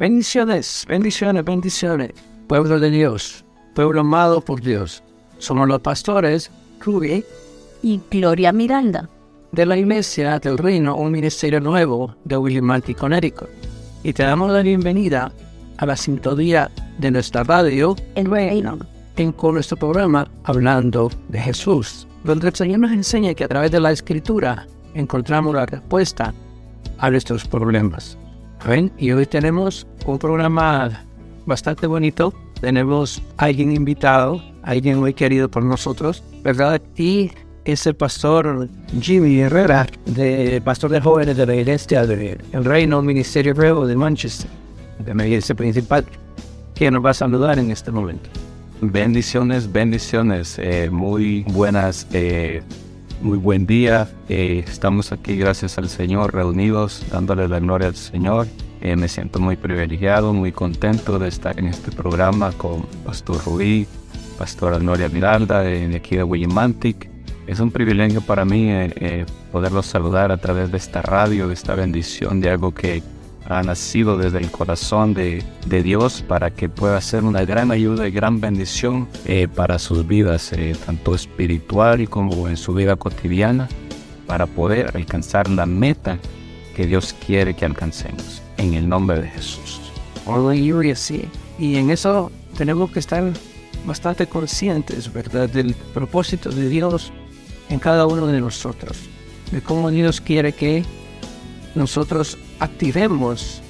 Bendiciones, bendiciones, bendiciones. Pueblo de Dios, pueblo amado por Dios. Somos los pastores Ruby y Gloria Miranda de la Iglesia del Reino, un ministerio nuevo de Willimantic, Connecticut. Y te damos la bienvenida a la sintonía de nuestra radio, El Reino, en con nuestro programa Hablando de Jesús, donde el Señor nos enseña que a través de la Escritura encontramos la respuesta a nuestros problemas. Y hoy tenemos un programa bastante bonito. Tenemos a alguien invitado, alguien muy querido por nosotros, ¿verdad? Y es el pastor Jimmy Herrera, de pastor de jóvenes de la iglesia del Reino Ministerio Nuevo de Manchester, de la iglesia principal, que nos va a saludar en este momento. Bendiciones, bendiciones, eh, muy buenas, eh, muy buen día. Eh, estamos aquí gracias al Señor, reunidos, dándole la gloria al Señor. Eh, me siento muy privilegiado, muy contento de estar en este programa con Pastor Rubí, Pastora Noria Miralda de aquí de Willimantic. Es un privilegio para mí eh, eh, poderlos saludar a través de esta radio, de esta bendición, de algo que ha nacido desde el corazón de, de Dios para que pueda ser una gran ayuda y gran bendición eh, para sus vidas, eh, tanto espiritual como en su vida cotidiana, para poder alcanzar la meta que Dios quiere que alcancemos. En el nombre de Jesús. Aleluya, sí. Y en eso tenemos que estar bastante conscientes, ¿verdad? Del propósito de Dios en cada uno de nosotros. De cómo Dios quiere que nosotros activemos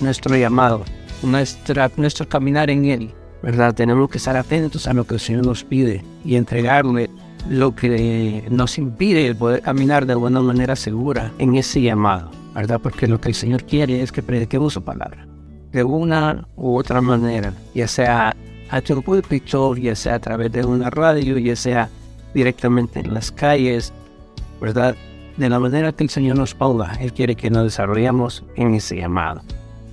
nuestro llamado, nuestra, nuestro caminar en Él, ¿verdad? Tenemos que estar atentos a lo que el Señor nos pide y entregarle lo que nos impide el poder caminar de una manera segura en ese llamado, ¿verdad? Porque lo que el Señor quiere es que prediquemos su palabra de una u otra manera, ya sea a tu púlpito, ya sea a través de una radio, ya sea directamente en las calles, ¿verdad? De la manera que el Señor nos ponga, Él quiere que nos desarrollemos en ese llamado.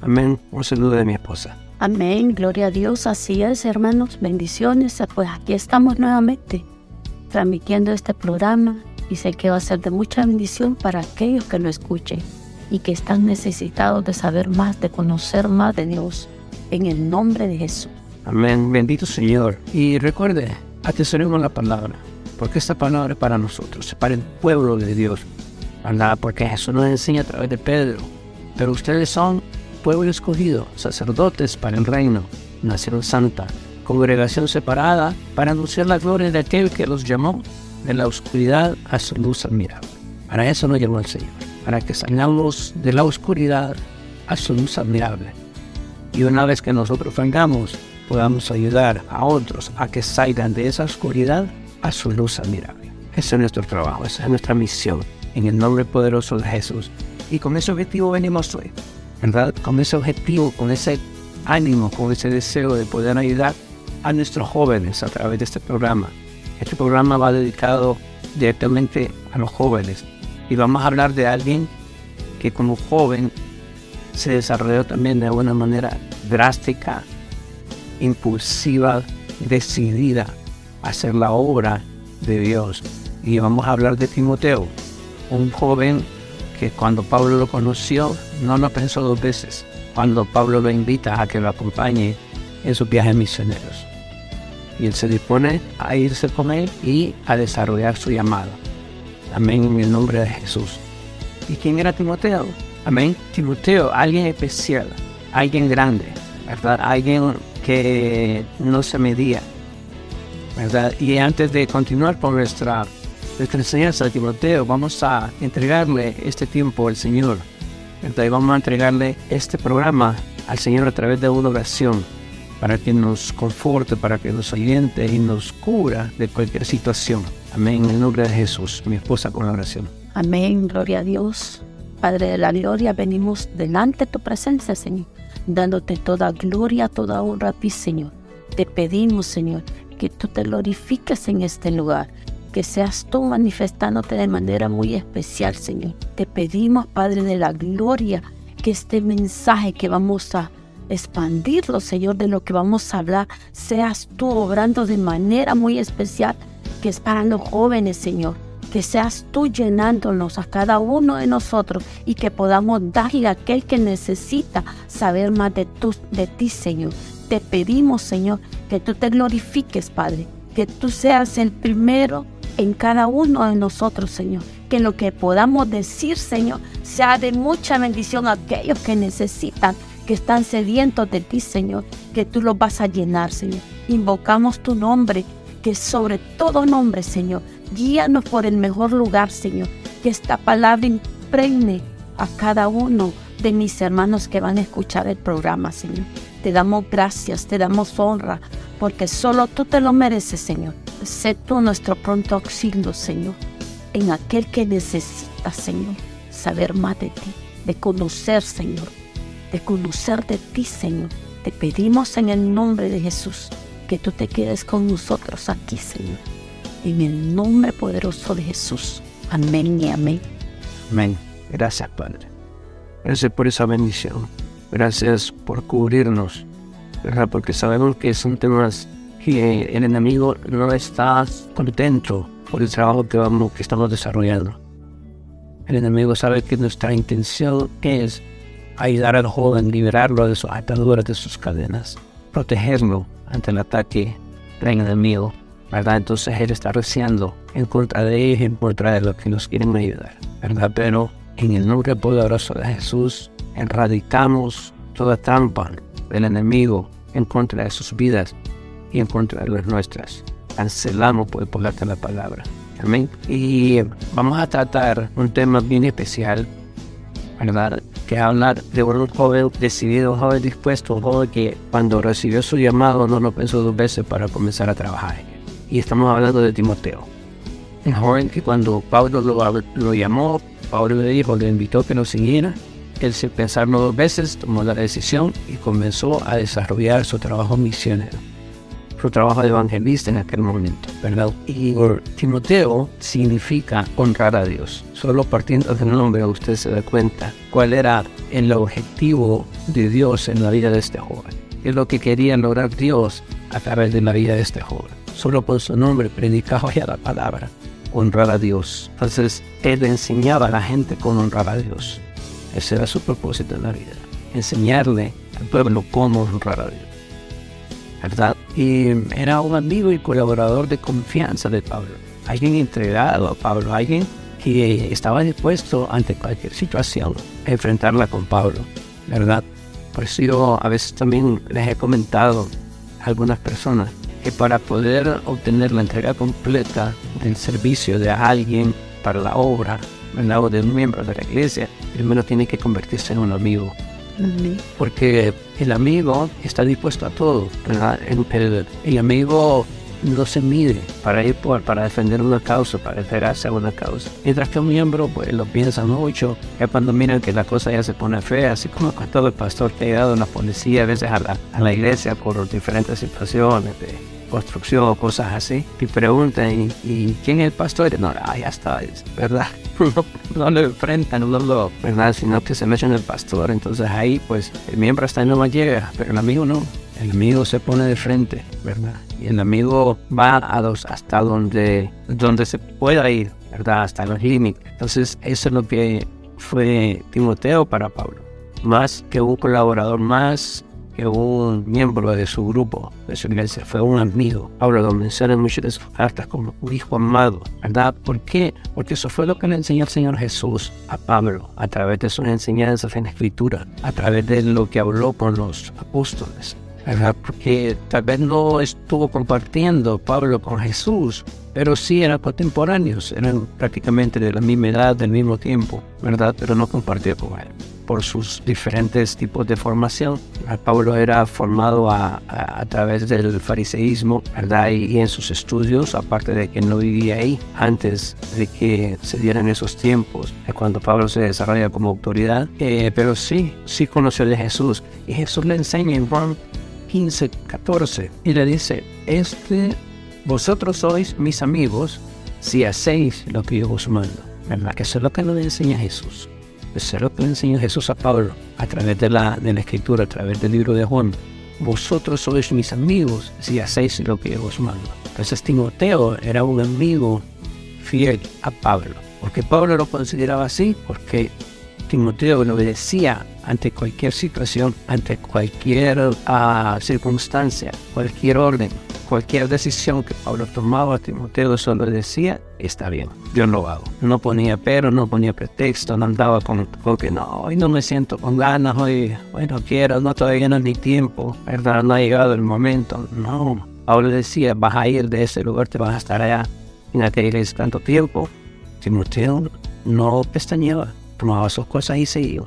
Amén. Un saludo de mi esposa. Amén, gloria a Dios, así es, hermanos, bendiciones. Pues aquí estamos nuevamente transmitiendo este programa y sé que va a ser de mucha bendición para aquellos que lo escuchen y que están necesitados de saber más, de conocer más de Dios, en el nombre de Jesús. Amén. Bendito Señor. Y recuerde, atesoremos la palabra, porque esta palabra es para nosotros, para el pueblo de Dios. ¿verdad? Porque Jesús nos enseña a través de Pedro. Pero ustedes son pueblo escogido, sacerdotes para el reino, nación santa, congregación separada para anunciar la gloria de aquel que los llamó de la oscuridad a su luz admirable. Para eso nos llamó el Señor, para que salgamos de la oscuridad a su luz admirable. Y una vez que nosotros vengamos, podamos ayudar a otros a que salgan de esa oscuridad a su luz admirable. Ese es nuestro trabajo, esa es nuestra misión, en el nombre poderoso de Jesús. Y con ese objetivo venimos hoy, ¿verdad? Con ese objetivo, con ese ánimo, con ese deseo de poder ayudar a nuestros jóvenes a través de este programa. Este programa va dedicado directamente a los jóvenes y vamos a hablar de alguien que como joven se desarrolló también de una manera drástica, impulsiva, decidida hacer la obra de Dios. Y vamos a hablar de Timoteo, un joven que cuando Pablo lo conoció no lo pensó dos veces, cuando Pablo lo invita a que lo acompañe en sus viajes misioneros. Y él se dispone a irse con él y a desarrollar su llamado. Amén, en el nombre de Jesús. ¿Y quién era Timoteo? Amén. Timoteo, alguien especial, alguien grande, ¿verdad? Alguien que no se medía, Y antes de continuar con nuestra, enseñanza de Timoteo, vamos a entregarle este tiempo al Señor, ¿verdad? Y vamos a entregarle este programa al Señor a través de una oración para que nos conforte, para que nos aliente y nos cura de cualquier situación. Amén. En el nombre de Jesús, mi esposa con la oración. Amén, gloria a Dios. Padre de la gloria, venimos delante de tu presencia, Señor, dándote toda gloria, toda honra a ti, Señor. Te pedimos, Señor, que tú te glorifiques en este lugar, que seas tú manifestándote de manera muy especial, Señor. Te pedimos, Padre de la gloria, que este mensaje que vamos a expandirlo, Señor, de lo que vamos a hablar, seas tú obrando de manera muy especial, que es para los jóvenes, Señor, que seas tú llenándonos a cada uno de nosotros y que podamos darle a aquel que necesita saber más de, tu, de ti, Señor. Te pedimos, Señor, que tú te glorifiques, Padre, que tú seas el primero en cada uno de nosotros, Señor. Que lo que podamos decir, Señor, sea de mucha bendición a aquellos que necesitan, que están sedientos de ti, Señor, que tú los vas a llenar, Señor. Invocamos tu nombre, que sobre todo nombre, Señor, Guíanos por el mejor lugar, Señor. Que esta palabra impregne a cada uno de mis hermanos que van a escuchar el programa, Señor. Te damos gracias, te damos honra, porque solo tú te lo mereces, Señor. Sé tú nuestro pronto auxilio, Señor, en aquel que necesita, Señor, saber más de ti, de conocer, Señor, de conocer de ti, Señor. Te pedimos en el nombre de Jesús que tú te quedes con nosotros aquí, Señor en el nombre poderoso de Jesús. Amén y amén. Amén. Gracias, Padre. Gracias por esa bendición. Gracias por cubrirnos. ¿verdad? Porque sabemos que son temas que el enemigo no está contento por el trabajo que, vamos, que estamos desarrollando. El enemigo sabe que nuestra intención es ayudar al joven, liberarlo de sus ataduras, de sus cadenas, protegerlo ante el ataque del enemigo. ¿verdad? Entonces Él está rociando en contra de ellos, en contra de los que nos quieren ayudar, ¿verdad? Pero en el nombre poderoso de Jesús, erradicamos toda trampa del enemigo en contra de sus vidas y en contra de las nuestras. Cancelamos por ponerte la palabra. Amén. Y vamos a tratar un tema bien especial, ¿verdad? Que habla de un joven decidido, un joven dispuesto, un joven que cuando recibió su llamado no lo pensó dos veces para comenzar a trabajar y estamos hablando de Timoteo. Un joven que cuando Pablo lo, llamó, Pablo le dijo, le invitó que lo siguiera. Él sin pensarlo dos veces tomó la decisión y comenzó a desarrollar su trabajo misionero, su trabajo de evangelista en aquel momento, ¿verdad? Y Timoteo significa honrar a Dios. Solo partiendo del nombre usted se da cuenta cuál era el objetivo de Dios en la vida de este joven. ¿Qué es lo que quería lograr Dios a través de la vida de este joven? solo por su nombre predicaba ya la palabra, honrar a Dios. Entonces, él enseñaba a la gente cómo honrar a Dios. Ese era su propósito en la vida, enseñarle al pueblo cómo honrar a Dios. ¿Verdad? Y era un amigo y colaborador de confianza de Pablo, alguien entregado a Pablo, alguien que estaba dispuesto ante cualquier situación a enfrentarla con Pablo, ¿verdad? Por eso yo a veces también les he comentado a algunas personas que para poder obtener la entrega completa del servicio de alguien para la obra, o de un miembro de la iglesia, primero tiene que convertirse en un amigo. Porque el amigo está dispuesto a todo. El, el, amigo no se mide para ir por, para defender una causa, para entregarse a una causa. Mientras que un miembro pues lo piensa mucho, es cuando miran que la cosa ya se pone fea, así como todo el pastor que ha llegado una policía a veces a la, a la iglesia por diferentes situaciones de construcción o cosas así, y preguntan, ¿y, quién es el pastor? No, ya está, es verdad. no lo enfrentan, no lo, ¿verdad? Sino que se meten el pastor. Entonces ahí, pues, el miembro hasta no más llega, pero el amigo no. El amigo se pone de frente, ¿verdad? Y el amigo va a los, hasta donde, donde se pueda ir, ¿verdad? Hasta los límites. Entonces, eso es lo que fue Timoteo para Pablo. Más que un colaborador, más que un miembro de su grupo, de su iglesia, fue un amigo. Ahora lo menciona en muchas de sus cartas como un hijo amado, ¿verdad? ¿Por qué? Porque eso fue lo que le enseñó el Señor Jesús a Pablo a través de sus enseñanzas en Escritura, a través de lo que habló con los apóstoles. ¿verdad? Porque tal vez no estuvo compartiendo Pablo con Jesús, pero sí eran contemporáneos, eran prácticamente de la misma edad, del mismo tiempo, ¿verdad? Pero no compartió con él por sus diferentes tipos de formación. Pablo era formado a, través del fariseísmo, ¿verdad? Y, en sus estudios, aparte de que no vivía ahí antes de que se dieran esos tiempos, cuando Pablo se desarrolla como autoridad, eh, pero sí, sí conoció de Jesús. Y Jesús le enseña en Juan 15, 14, y le dice, este, vosotros sois mis amigos si hacéis lo que yo os mando. ¿Verdad? Que eso es lo que nos enseña Jesús. Es lo que le enseñó Jesús a Pablo a través de la, de la escritura, a través del libro de Juan. Vosotros sois mis amigos si hacéis lo que os mando. Entonces Timoteo era un amigo fiel a Pablo. Porque Pablo lo consideraba así, porque Timoteo le obedecía ante cualquier situación, ante cualquier ah, circunstancia, cualquier orden, cualquier decisión que Pablo tomaba, Timoteo solo decía, está bien, yo lo hago. No ponía pero, no ponía pretexto, no andaba con, que no, hoy no me siento con ganas, hoy, hoy no quiero, no todavía no es ni tiempo, ¿verdad? No ha llegado el momento. No, Pablo decía, vas a ir de ese lugar, te vas a estar allá en aquella iglesia tanto tiempo. Timoteo no pestañeaba, tomaba sus cosas y se.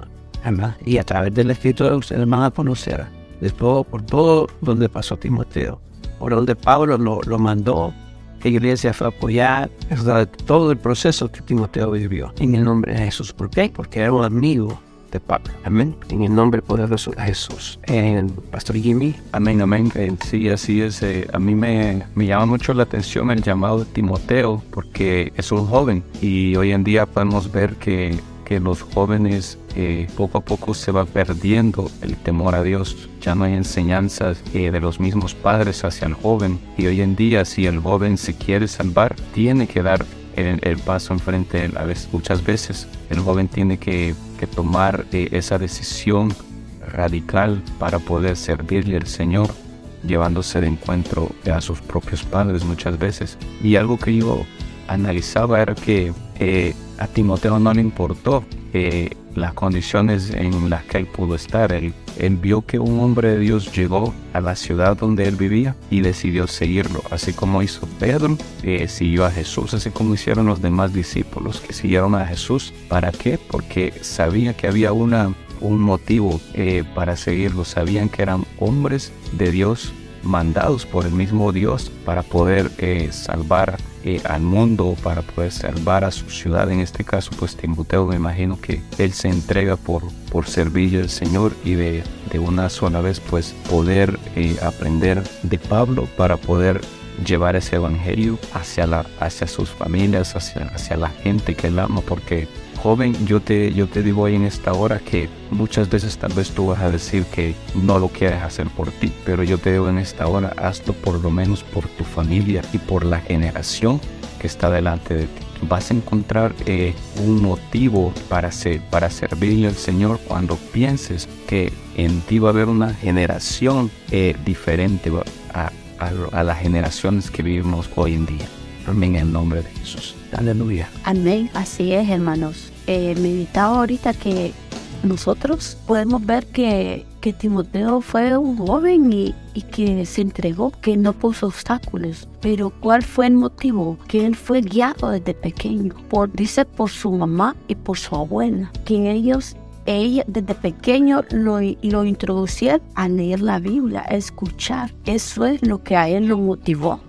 Y a través del escritura ustedes van a conocer después por todo donde pasó Timoteo por donde Pablo lo, lo mandó, la iglesia fue a apoyar todo el proceso que Timoteo vivió en el nombre de Jesús. ¿Por qué? Porque era un amigo de Pablo. Amén. En el nombre poderoso de Jesús. En Pastor Jimmy. Amén, amén. Sí, así es. Eh, a mí me, me llama mucho la atención el llamado de Timoteo porque es un joven y hoy en día podemos ver que que los jóvenes eh, poco a poco se va perdiendo el temor a Dios. Ya no hay enseñanzas eh, de los mismos padres hacia el joven. Y hoy en día si el joven se quiere salvar, tiene que dar el, paso enfrente a veces, muchas veces. El joven tiene que, tomar eh, esa decisión radical para poder servirle al Señor llevándose de encuentro a sus propios padres muchas veces. Y algo que yo analizaba era que a Timoteo no le importó eh, las condiciones en las que él pudo estar. Él, vio que un hombre de Dios llegó a la ciudad donde él vivía y decidió seguirlo, así como hizo Pedro, eh, siguió a Jesús, así como hicieron los demás discípulos que siguieron a Jesús. ¿Para qué? Porque sabía que había una, un motivo eh, para seguirlo, sabían que eran hombres de Dios mandados por el mismo Dios para poder salvar al mundo para poder salvar a su ciudad. En este caso, pues Timoteo me imagino que él se entrega por, por servir al Señor y de, de una sola vez pues poder eh, aprender de Pablo para poder llevar ese evangelio hacia, la, hacia sus familias, hacia, hacia la gente que él ama, porque joven, yo te, yo te digo ahí en esta hora que muchas veces tal vez tú vas a decir que no lo quieres hacer por ti, pero yo te digo en esta hora, hazlo por lo menos por tu familia y por la generación que está delante de ti. Vas a encontrar eh, un motivo para, ser, para servirle al Señor cuando pienses que en ti va a haber una generación eh, diferente a, a las generaciones que vivimos hoy en día. Amén en el nombre de Jesús. Aleluya. Amén. Así es, hermanos eh, meditaba ahorita que nosotros podemos ver que, que Timoteo fue un joven y, y, que se entregó, que no puso obstáculos. Pero ¿cuál fue el motivo? Que él fue guiado desde pequeño, por, dice por su mamá y por su abuela, que ellos ella desde pequeño lo, lo introducieron a leer la Biblia, a escuchar. Eso es lo que a él lo motivó.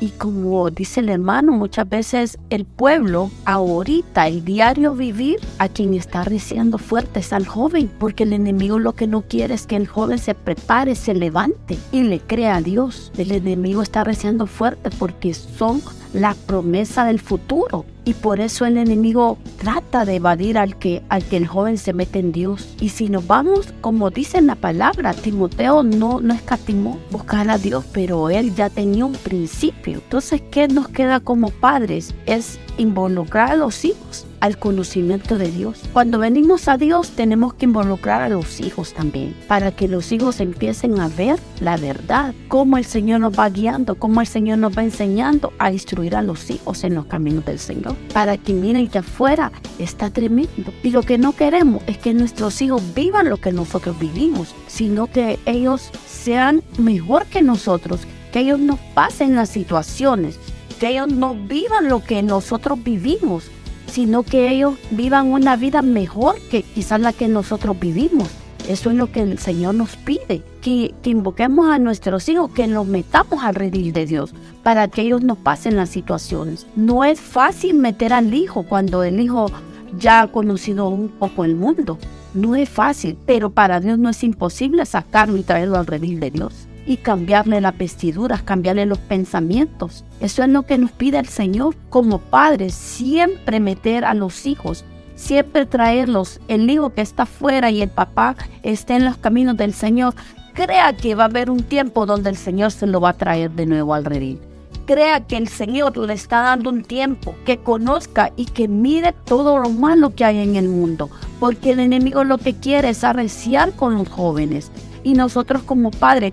Y como dice el hermano, muchas veces el pueblo, ahorita, el diario vivir, a quien está reciendo fuerte es al joven, porque el enemigo lo que no quiere es que el joven se prepare, se levante y le crea a Dios. El enemigo está reciendo fuerte porque son la promesa del futuro. Y por eso el enemigo trata de evadir al que, al que el joven se mete en Dios. Y si nos vamos, como dice en la palabra, Timoteo no, no escatimó buscar a Dios, pero él ya tenía un principio. Entonces, ¿qué nos queda como padres? Es involucrar a los hijos al conocimiento de Dios. Cuando venimos a Dios tenemos que involucrar a los hijos también, para que los hijos empiecen a ver la verdad, cómo el Señor nos va guiando, cómo el Señor nos va enseñando a instruir a los hijos en los caminos del Señor, para que miren que afuera está tremendo. Y lo que no queremos es que nuestros hijos vivan lo que nosotros vivimos, sino que ellos sean mejor que nosotros, que ellos nos pasen las situaciones, que ellos no vivan lo que nosotros vivimos, sino que ellos vivan una vida mejor que quizás la que nosotros vivimos. Eso es lo que el Señor nos pide, que, invoquemos a nuestros hijos, que nos metamos al redil de Dios para que ellos nos pasen las situaciones. No es fácil meter al hijo cuando el hijo ya ha conocido un poco el mundo. No es fácil, pero para Dios no es imposible sacarlo y traerlo al redil de Dios y cambiarle las vestiduras, cambiarle los pensamientos. Eso es lo que nos pide el Señor como padres, siempre meter a los hijos, siempre traerlos. El hijo que está afuera y el papá esté en los caminos del Señor, crea que va a haber un tiempo donde el Señor se lo va a traer de nuevo al redil. crea que el Señor le está dando un tiempo, que conozca y que mire todo lo malo que hay en el mundo, porque el enemigo lo que quiere es arreciar con los jóvenes. Y nosotros como padres,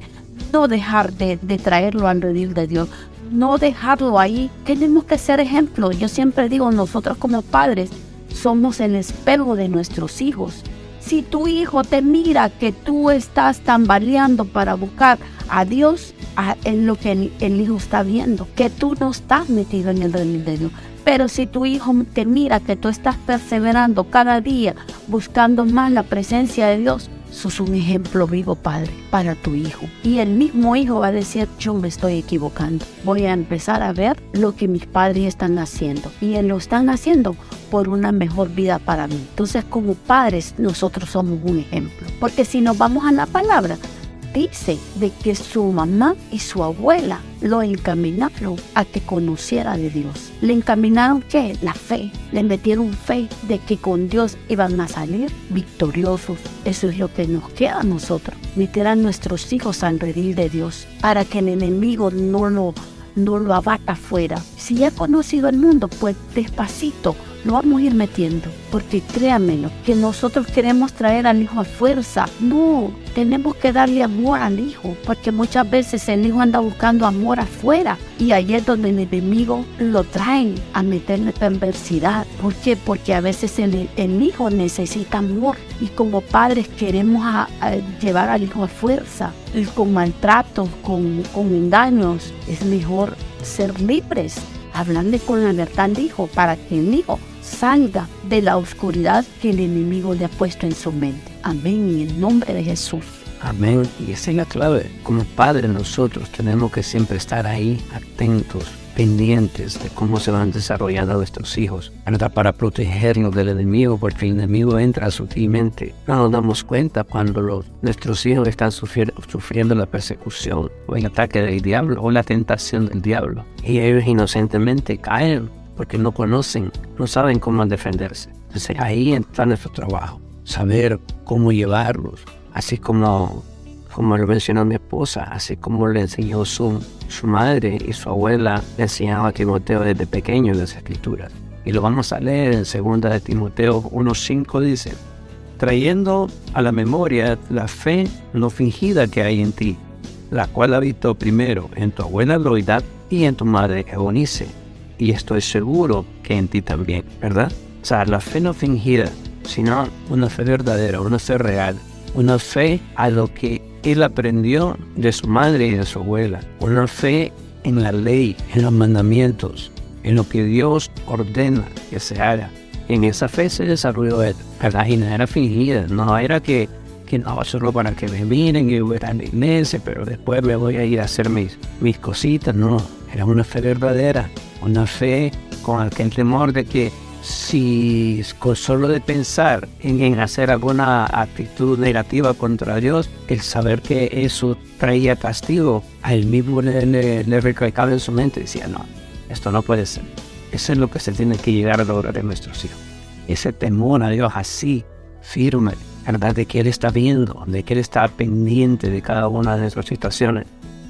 no dejar de, traerlo al redil de Dios, no dejarlo ahí. Tenemos que ser ejemplo. Yo siempre digo, nosotros como padres somos el espejo de nuestros hijos. Si tu hijo te mira que tú estás tambaleando para buscar a Dios, en lo que el, hijo está viendo, que tú no estás metido en el reino de Dios. Pero si tu hijo te mira que tú estás perseverando cada día, buscando más la presencia de Dios, sos un ejemplo vivo, Padre, para tu hijo. Y el mismo hijo va a decir, yo me estoy equivocando. Voy a empezar a ver lo que mis padres están haciendo. Y lo están haciendo por una mejor vida para mí. Entonces, como padres, nosotros somos un ejemplo. Porque si nos vamos a la palabra, dice de que su mamá y su abuela lo encaminaron a que conociera de Dios. Le encaminaron que la fe, le metieron fe de que con Dios iban a salir victoriosos. Eso es lo que nos queda a nosotros, meter a nuestros hijos al redil de Dios para que el enemigo no lo, no lo abata afuera. Si ya ha conocido el mundo, pues despacito lo vamos a ir metiendo, porque créanmelo, que nosotros queremos traer al hijo a fuerza. No, tenemos que darle amor al hijo, porque muchas veces el hijo anda buscando amor afuera y ahí es donde el enemigo lo trae a meterle perversidad. ¿Por qué? Porque a veces el, hijo necesita amor y como padres queremos llevar al hijo a fuerza y con maltratos, con, con engaños. Es mejor ser libres hablarle con la verdad al hijo para que el hijo salga de la oscuridad que el enemigo le ha puesto en su mente. Amén, en el nombre de Jesús. Amén. Y esa es la clave. Como padres nosotros tenemos que siempre estar ahí atentos, pendientes de cómo se van desarrollando nuestros hijos, para protegernos del enemigo, porque el enemigo entra sutilmente. No nos damos cuenta cuando los, nuestros hijos están sufriendo la persecución o el ataque del diablo o la tentación del diablo. Y ellos inocentemente caen porque no conocen, no saben cómo defenderse. Entonces ahí está nuestro trabajo, saber cómo llevarlos, así como, como lo mencionó mi esposa, así como le enseñó su, su madre y su abuela, le enseñaba a Timoteo desde pequeño las escrituras. Y lo vamos a leer en 2 de Timoteo 1.5 dice, trayendo a la memoria la fe no fingida que hay en ti, la cual habitó primero en tu abuela Loida y en tu madre Eunice y estoy seguro que en ti también, ¿verdad? O sea, la fe no fingida, sino una fe verdadera, una fe real, una fe a lo que él aprendió de su madre y de su abuela, una fe en la ley, en los mandamientos, en lo que Dios ordena que se haga. En esa fe se desarrolló él, ¿verdad? Y no era fingida, no era que, que no, solo para que me miren y voy a la iglesia, pero después me voy a ir a hacer mis, mis cositas, no, era una fe verdadera, una fe con aquel temor de que si con solo de pensar en, hacer alguna actitud negativa contra Dios, el saber que eso traía castigo, a él mismo le, le, en su mente, decía, no, esto no puede ser. Eso es lo que se tiene que llegar a lograr en nuestros hijos. Ese temor a Dios así, firme, ¿verdad? De que Él está viendo, de que Él está pendiente de cada una de nuestras situaciones,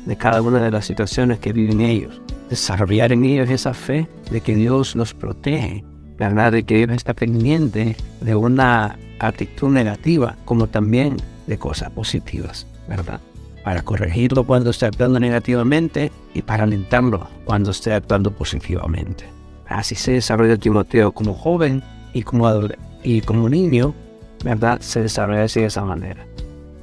de cada una de las situaciones que viven ellos desarrollar en ellos esa fe de que Dios los protege, ¿verdad? De que Dios está pendiente de una actitud negativa como también de cosas positivas, ¿verdad? Para corregirlo cuando esté actuando negativamente y para alentarlo cuando esté actuando positivamente. Así se desarrolla Timoteo como joven y como, y como niño, ¿verdad? Se desarrolla así de esa manera.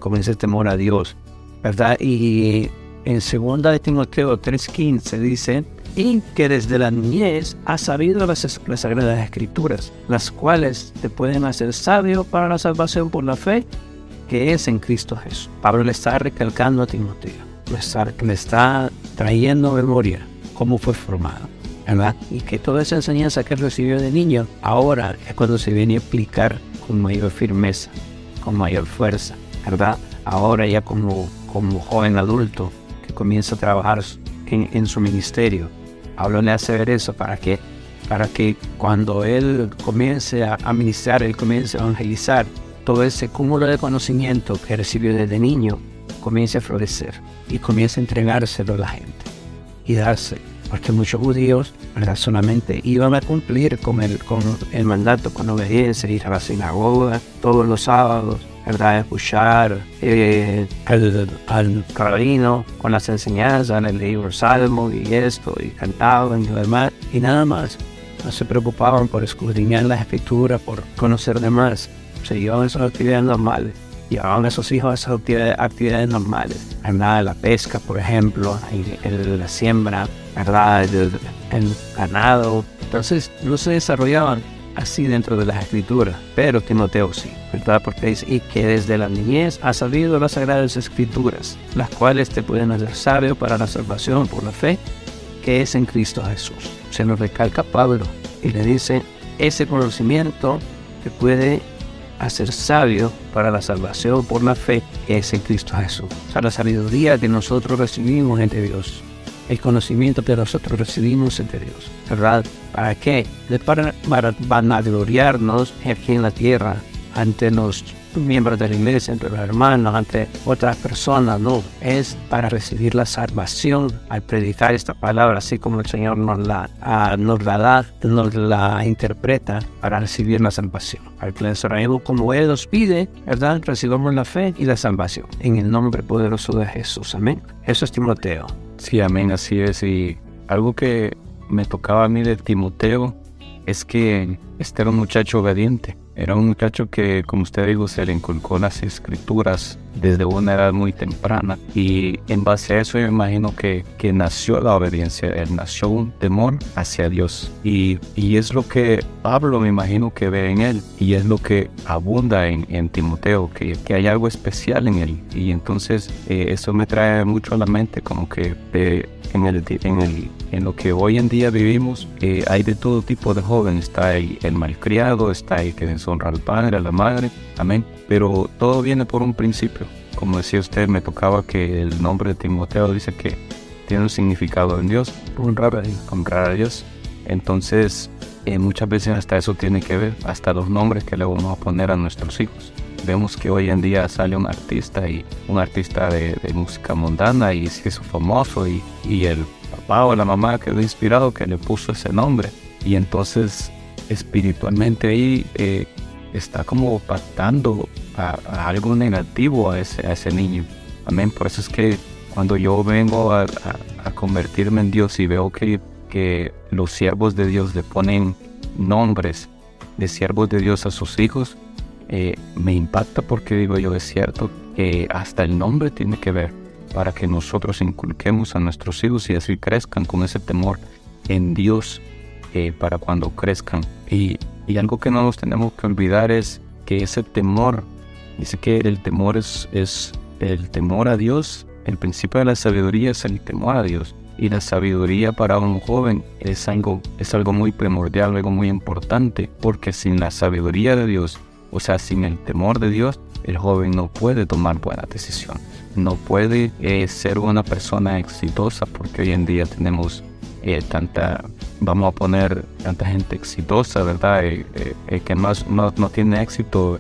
Comienza el temor a Dios, ¿verdad? Y en 2 de Timoteo 3:15 dice, y que desde la niñez has sabido las, sagradas escrituras, las cuales te pueden hacer sabio para la salvación por la fe que es en Cristo Jesús. Pablo le está recalcando a Timoteo, le está, le está trayendo memoria cómo fue formado, ¿verdad? Y que toda esa enseñanza que recibió de niño, ahora es cuando se viene a aplicar con mayor firmeza, con mayor fuerza, ¿verdad? Ahora ya como, como joven adulto, comienza a trabajar en, su ministerio. Pablo le hace ver eso para que, para que cuando él comience a, a ministrar, él comience a evangelizar, todo ese cúmulo de conocimiento que recibió desde niño comience a florecer y comience a entregárselo a la gente y darse porque muchos judíos ¿verdad? solamente iban a cumplir con el, con el mandato con obediencia, ir a la sinagoga todos los sábados, ¿verdad? escuchar eh, al, al rabino con las enseñanzas, el libro Salmo y esto, y cantaban y demás, y nada más. No se preocupaban por escudriñar las escrituras, por conocer demás. Se llevaban esas actividades normales llevaban a esos hijos a esas actividades, actividades normales, ¿verdad? La pesca, por ejemplo, el, la siembra, ¿verdad? El, el, ganado. Entonces no se desarrollaban así dentro de las escrituras, pero Timoteo sí, ¿verdad? Porque dice, y que desde la niñez ha sabido las sagradas escrituras, las cuales te pueden hacer sabio para la salvación por la fe que es en Cristo Jesús. Se nos recalca Pablo y le dice, ese conocimiento te puede hacer sabio para la salvación por la fe que es en Cristo Jesús. O sea, la sabiduría que nosotros recibimos entre Dios, el conocimiento que nosotros recibimos entre Dios, ¿verdad? ¿Para qué? Para, para vanagloriarnos aquí en la tierra ante los miembros de la iglesia, entre los hermanos, ante otras personas, no, es para recibir la salvación al predicar esta palabra, así como el Señor nos la, uh, nos la da, nos la interpreta para recibir la salvación. Al que como Él nos pide, ¿verdad? Recibamos la fe y la salvación. En el nombre poderoso de Jesús, amén. Eso es Timoteo. Sí, amén, así es. Y algo que me tocaba a mí de Timoteo es que este era un muchacho obediente. Era un muchacho que, como usted dijo, se le inculcó las escrituras desde una edad muy temprana y en base a eso yo imagino que, que nació la obediencia, él nació un temor hacia Dios y, y, es lo que Pablo me imagino que ve en él y es lo que abunda en, en Timoteo, que, que, hay algo especial en él. Y entonces eh, eso me trae mucho a la mente como que de, en, el, en, el, en lo que hoy en día vivimos eh, hay de todo tipo de jóvenes, está el, el malcriado, está el que deshonra al padre, a la madre, amén, pero todo viene por un principio. Como decía usted, me tocaba que el nombre de Timoteo dice que tiene un significado en Dios, honrar a Dios. Honrar a Dios. Entonces, eh, muchas veces hasta eso tiene que ver, hasta los nombres que le vamos a poner a nuestros hijos. Vemos que hoy en día sale un artista y un artista de, de música mundana y se hizo famoso y, y el papá o la mamá quedó inspirado que le puso ese nombre. Y entonces espiritualmente ahí eh, está como pactando a, a, algo negativo a ese, a ese niño. Amén. Por eso es que cuando yo vengo a, convertirme en Dios y veo que, que los siervos de Dios le ponen nombres de siervos de Dios a sus hijos, eh, me impacta porque digo yo, es cierto que hasta el nombre tiene que ver para que nosotros inculquemos a nuestros hijos y así crezcan con ese temor en Dios eh, para cuando crezcan. Y, algo que no nos tenemos que olvidar es que ese temor, dice que el temor es, es el temor a Dios, el principio de la sabiduría es el temor a Dios. Y la sabiduría para un joven es algo, es algo muy primordial, algo muy importante, porque sin la sabiduría de Dios, o sea, sin el temor de Dios, el joven no puede tomar buenas decisiones. No puede eh, ser una persona exitosa, porque hoy en día tenemos eh, tanta, vamos a poner tanta gente exitosa, ¿verdad? Eh, eh, que más no, no, tiene éxito,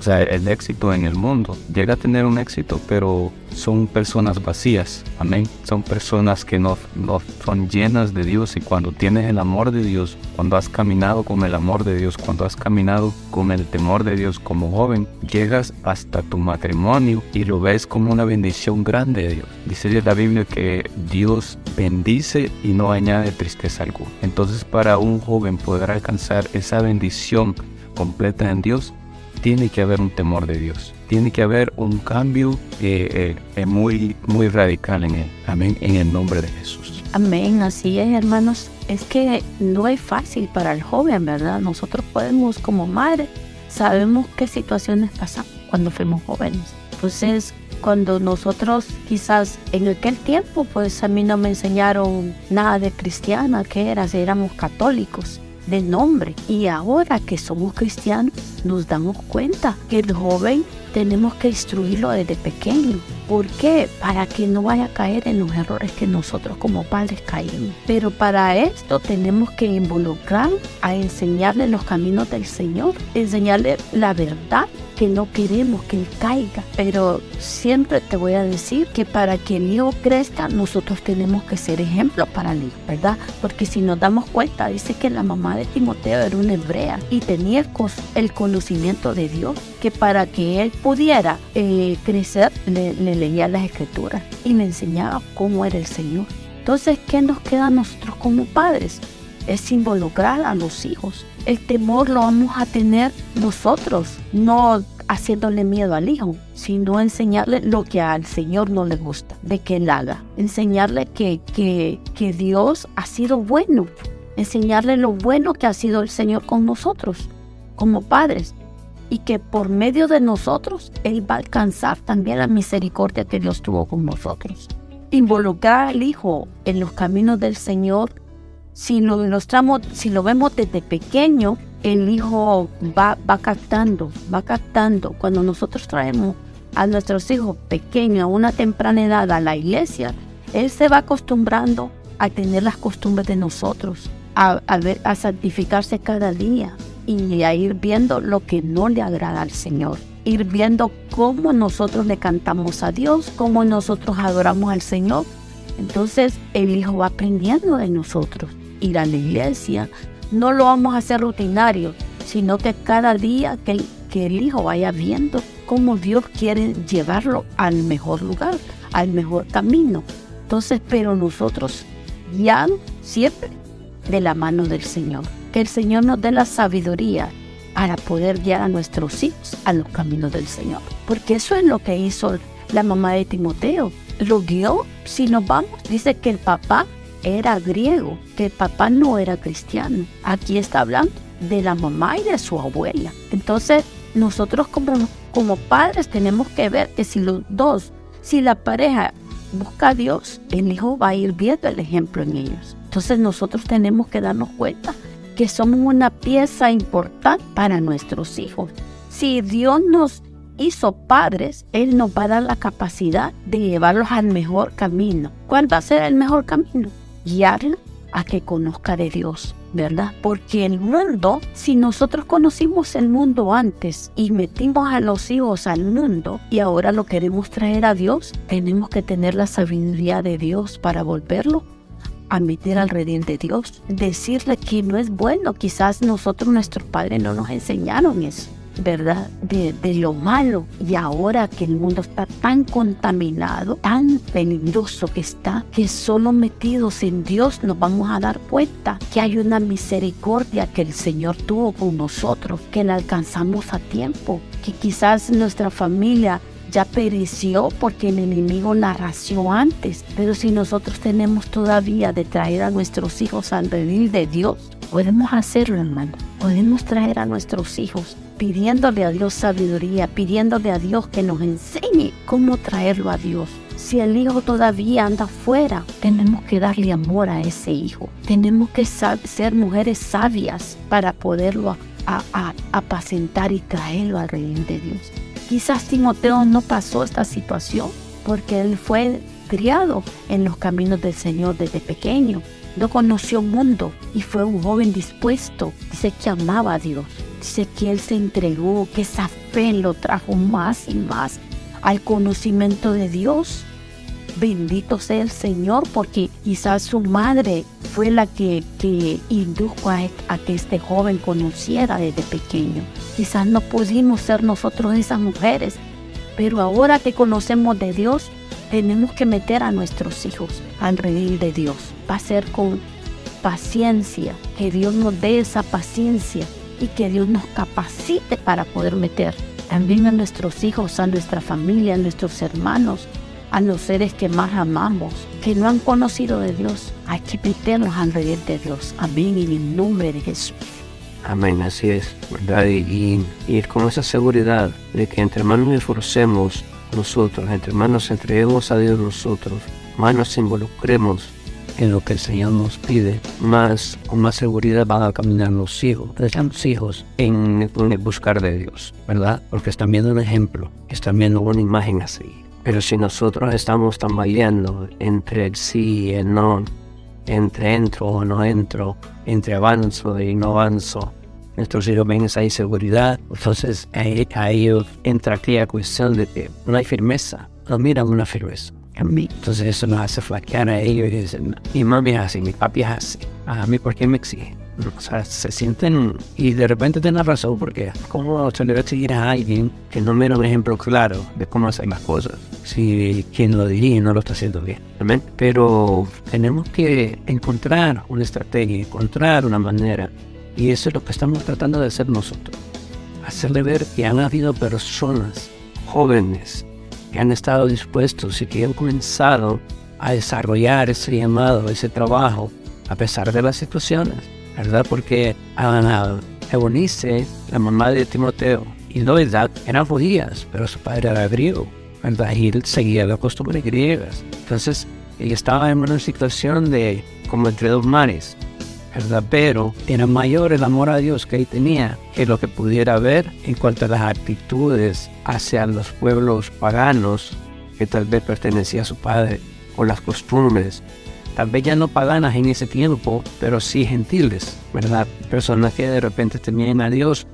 o sea, el éxito en el mundo. Llega a tener un éxito, pero son personas vacías, amén. Son personas que no, no son llenas de Dios y cuando tienes el amor de Dios, cuando has caminado con el amor de Dios, cuando has caminado con el temor de Dios como joven, llegas hasta tu matrimonio y lo ves como una bendición grande de Dios. Dice la Biblia que Dios bendice y no añade tristeza alguna. Entonces para un joven poder alcanzar esa bendición completa en Dios, tiene que haber un temor de Dios. Tiene que haber un cambio eh, eh, muy, muy radical en él. Amén. En el nombre de Jesús. Amén. Así es, hermanos. Es que no es fácil para el joven, ¿verdad? Nosotros podemos, como madre, sabemos qué situaciones pasan cuando fuimos jóvenes. Entonces, cuando nosotros quizás en aquel tiempo, pues a mí no me enseñaron nada de cristiana, que era, éramos católicos de nombre. Y ahora que somos cristianos, nos damos cuenta que el joven tenemos que instruirlo desde pequeño. ¿Por qué? Para que no vaya a caer en los errores que nosotros como padres caímos. Pero para esto tenemos que involucrar a enseñarle los caminos del Señor, enseñarle la verdad que no queremos que él caiga. Pero siempre te voy a decir que para que el hijo crezca, nosotros tenemos que ser ejemplo para el hijo, ¿verdad? Porque si nos damos cuenta, dice que la mamá de Timoteo era una hebrea y tenía el conocimiento de Dios, que para que él pudiera eh, crecer, le, le leía las escrituras y le enseñaba cómo era el Señor. Entonces, ¿qué nos queda a nosotros como padres? Es involucrar a los hijos. El temor lo vamos a tener nosotros, no haciéndole miedo al hijo, sino enseñarle lo que al Señor no le gusta, de que él haga. Enseñarle que, que, que Dios ha sido bueno. Enseñarle lo bueno que ha sido el Señor con nosotros, como padres. Y que por medio de nosotros, Él va a alcanzar también la misericordia que Dios tuvo con nosotros involucrar al hijo en los caminos del Señor, si lo, si lo vemos desde pequeño, el hijo va, va captando, va captando. Cuando nosotros traemos a nuestros hijos pequeños a una temprana edad a la iglesia, él se va acostumbrando a tener las costumbres de nosotros, a, a, ver, a santificarse cada día y a ir viendo lo que no le agrada al Señor ir viendo cómo nosotros le cantamos a Dios, cómo nosotros adoramos al Señor. Entonces el Hijo va aprendiendo de nosotros. Ir a la iglesia, no lo vamos a hacer rutinario, sino que cada día que el, que el Hijo vaya viendo cómo Dios quiere llevarlo al mejor lugar, al mejor camino. Entonces, pero nosotros ya siempre de la mano del Señor. Que el Señor nos dé la sabiduría para poder guiar a nuestros hijos a los caminos del Señor. Porque eso es lo que hizo la mamá de Timoteo. Lo guió, si nos vamos, dice que el papá era griego, que el papá no era cristiano. Aquí está hablando de la mamá y de su abuela. Entonces, nosotros como, como padres tenemos que ver que si los dos, si la pareja busca a Dios, el hijo va a ir viendo el ejemplo en ellos. Entonces nosotros tenemos que darnos cuenta que somos una pieza importante para nuestros hijos. Si Dios nos hizo padres, Él nos va a dar la capacidad de llevarlos al mejor camino. ¿Cuál va a ser el mejor camino? Guiarlo a que conozca de Dios, ¿verdad? Porque el mundo, si nosotros conocimos el mundo antes y metimos a los hijos al mundo y ahora lo queremos traer a Dios, tenemos que tener la sabiduría de Dios para volverlo admitir al redil de Dios, decirle que no es bueno. Quizás nosotros, nuestros padres, no nos enseñaron eso, ¿verdad? De, lo malo. Y ahora que el mundo está tan contaminado, tan peligroso que está, que solo metidos en Dios nos vamos a dar cuenta que hay una misericordia que el Señor tuvo con nosotros, que la alcanzamos a tiempo, que quizás nuestra familia ya pereció porque el enemigo la ració antes. Pero si nosotros tenemos todavía de traer a nuestros hijos al redil de Dios, podemos hacerlo, hermano. Podemos traer a nuestros hijos pidiéndole a Dios sabiduría, pidiéndole a Dios que nos enseñe cómo traerlo a Dios. Si el hijo todavía anda afuera, tenemos que darle amor a ese hijo. Tenemos que ser mujeres sabias para poderlo apacentar y traerlo al redil de Dios. Quizás Timoteo no pasó esta situación porque él fue criado en los caminos del Señor desde pequeño. No conoció mundo y fue un joven dispuesto. Dice que amaba a Dios. Dice que él se entregó, que esa fe lo trajo más y más al conocimiento de Dios. Bendito sea el Señor porque quizás su madre fue la que, que indujo a, a, que este joven conociera desde pequeño. Quizás no pudimos ser nosotros esas mujeres, pero ahora que conocemos de Dios, tenemos que meter a nuestros hijos al redil de Dios. Va a ser con paciencia, que Dios nos dé esa paciencia y que Dios nos capacite para poder meter también a nuestros hijos, a nuestra familia, a nuestros hermanos, a los seres que más amamos, que no han conocido de Dios. Hay que meterlos al redil de Dios. Amén. En el nombre de Jesús. Amén, así es, ¿verdad? Y, ir con esa seguridad de que entre más nos esforcemos nosotros, entre más nos entreguemos a Dios nosotros, más nos involucremos en lo que el Señor nos pide, más con más seguridad van a caminar los hijos, los hijos en, en buscar de Dios, ¿verdad? Porque están viendo un ejemplo, están viendo una imagen así. Pero si nosotros estamos tambaleando entre el sí y el no, entre entro o no entro, entre avanzo y no avanzo, nuestros hijos ven esa inseguridad. Entonces ahí, ahí entra aquella cuestión de que no hay firmeza, no miran una firmeza. Entonces eso nos hace flaquear a ellos y dicen, mi mami es así, mi papi es así. A mí, ¿por qué me exige? O sea, se sienten y de repente tienen razón porque ¿cómo se le va a seguir a alguien que no mira un ejemplo claro de cómo hacer las cosas? Si quien lo dirige no lo está haciendo bien. Pero tenemos que encontrar una estrategia, encontrar una manera y eso es lo que estamos tratando de hacer nosotros. Hacerle ver que han habido personas jóvenes que han estado dispuestos y que han comenzado a desarrollar ese llamado, ese trabajo, a pesar de las situaciones ¿verdad? Porque Ana Eunice, la mamá de Timoteo, y Loida eran judías, pero su padre era griego, ¿verdad? Y él seguía las costumbres griegas. Entonces, ella estaba en una situación de como entre dos mares, ¿verdad? Pero era mayor el amor a Dios que él tenía que lo que pudiera ver en cuanto a las actitudes hacia los pueblos paganos que tal vez pertenecía a su padre o las costumbres tal vez ya no paganas en ese tiempo, pero sí gentiles, ¿verdad? Personas que de repente temían a Dios,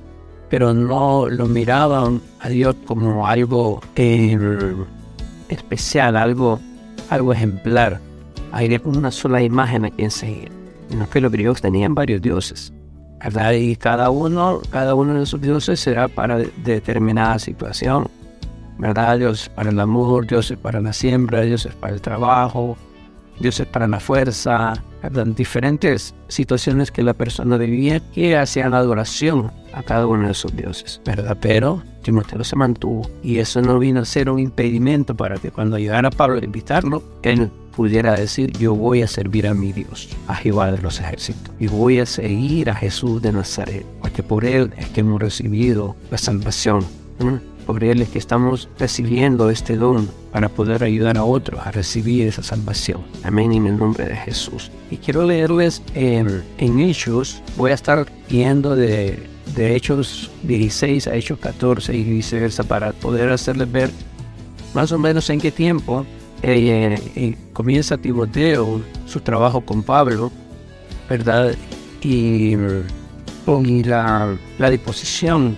pero no lo miraban a Dios como algo eh, especial, algo, algo ejemplar. Hay una sola imagen a quien seguir. No que los griegos tenían varios dioses, ¿verdad? Y cada uno, cada uno de esos dioses será para determinada situación, ¿verdad? Dios para el amor, Dios es para la siembra, Dios es para el trabajo, Dios es para la fuerza, diferentes situaciones que la persona vivía que hacían adoración a cada uno de esos dioses, ¿verdad? Pero Timoteo se mantuvo y eso no vino a ser un impedimento para que cuando llegara Pablo a invitarlo, él pudiera decir, yo voy a servir a mi Dios, a Jehová de los ejércitos, y voy a seguir a Jesús de Nazaret, porque por él es que hemos recibido la salvación por Él es que estamos recibiendo este don para poder ayudar a otros a recibir esa salvación. Amén en el nombre de Jesús. Y quiero leerles en, en Hechos, voy a estar yendo de, de Hechos 16 a Hechos 14 y viceversa para poder hacerles ver más o menos en qué tiempo eh, eh, comienza Timoteo su trabajo con Pablo, ¿verdad? Y, la, la disposición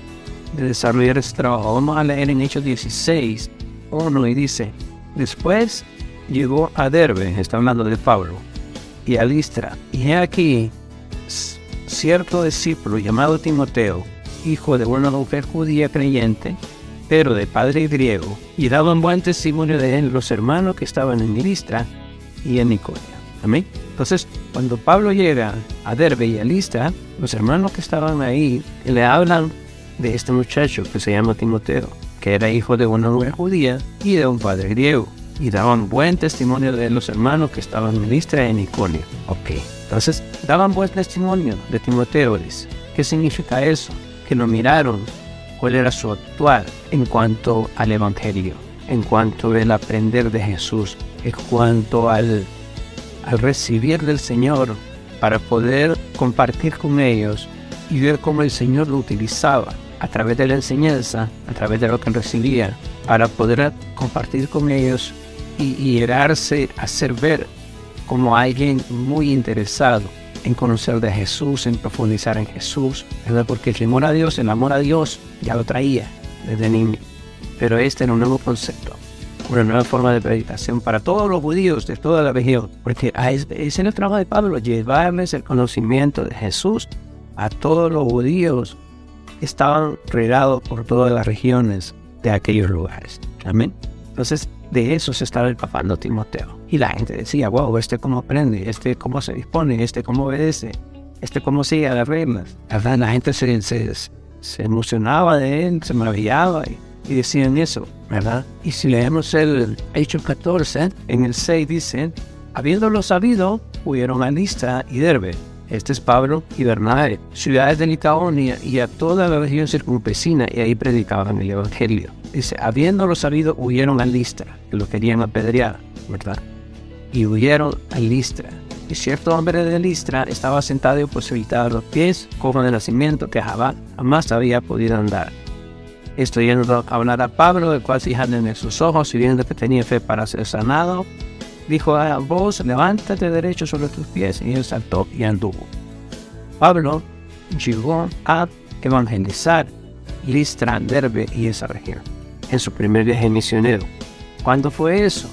de desarrollar este trabajo. Vamos a leer en Hechos 16, 1 y dice, después llegó a Derbe, está hablando de Pablo, y a Listra, y he aquí cierto discípulo llamado Timoteo, hijo de una mujer judía creyente, pero de padre griego, y daban buen testimonio de él los hermanos que estaban en Listra y en Nicolia. Amén. Entonces, cuando Pablo llega a Derbe y a Listra, los hermanos que estaban ahí le hablan de este muchacho que se llama Timoteo, que era hijo de una mujer judía y de un padre griego, y daban buen testimonio de los hermanos que estaban en Listra en Iconio. Ok, entonces daban buen testimonio de Timoteo. ¿Qué significa eso? Que lo miraron, cuál era su actuar en cuanto al Evangelio, en cuanto al aprender de Jesús, en cuanto al, al recibir del Señor para poder compartir con ellos y ver cómo el Señor lo utilizaba a través de la enseñanza, a través de lo que recibía, para poder compartir con ellos y, y ser ver como alguien muy interesado en conocer de Jesús, en profundizar en Jesús, ¿verdad? Porque el temor a Dios, el amor a Dios, ya lo traía desde niño. Pero este era un nuevo concepto, una nueva forma de predicación para todos los judíos de toda la región. Porque es el trabajo de Pablo llevarles el conocimiento de Jesús a todos los judíos estaban regados por todas las regiones de aquellos lugares. Amén. Entonces, de eso se estaba empapando Timoteo. Y la gente decía, wow, este cómo aprende, este cómo se dispone, este cómo obedece, este cómo sigue las reglas. La gente se, se, emocionaba de él, se maravillaba y, y, decían eso, ¿verdad? Y si leemos el Hecho 14, en el 6 dice, habiéndolo sabido, huyeron a Lista y Derbe este es Pablo y Bernabé, ciudades de Licaonia y a toda la región circunvecina, y ahí predicaban el Evangelio. Dice, habiéndolo sabido, huyeron a Listra, que lo querían apedrear, ¿verdad? Y huyeron a Listra. Y cierto hombre de Listra estaba sentado y posibilitaba los pies, como de nacimiento, que jamás había podido andar. Estoy yendo a hablar a Pablo, el cual fijando en sus ojos y viendo que tenía fe para ser sanado, dijo a vos, levántate derecho sobre tus pies, y él saltó y anduvo. Pablo llegó a evangelizar Listra, Derbe y esa región en su primer viaje misionero. ¿Cuándo fue eso?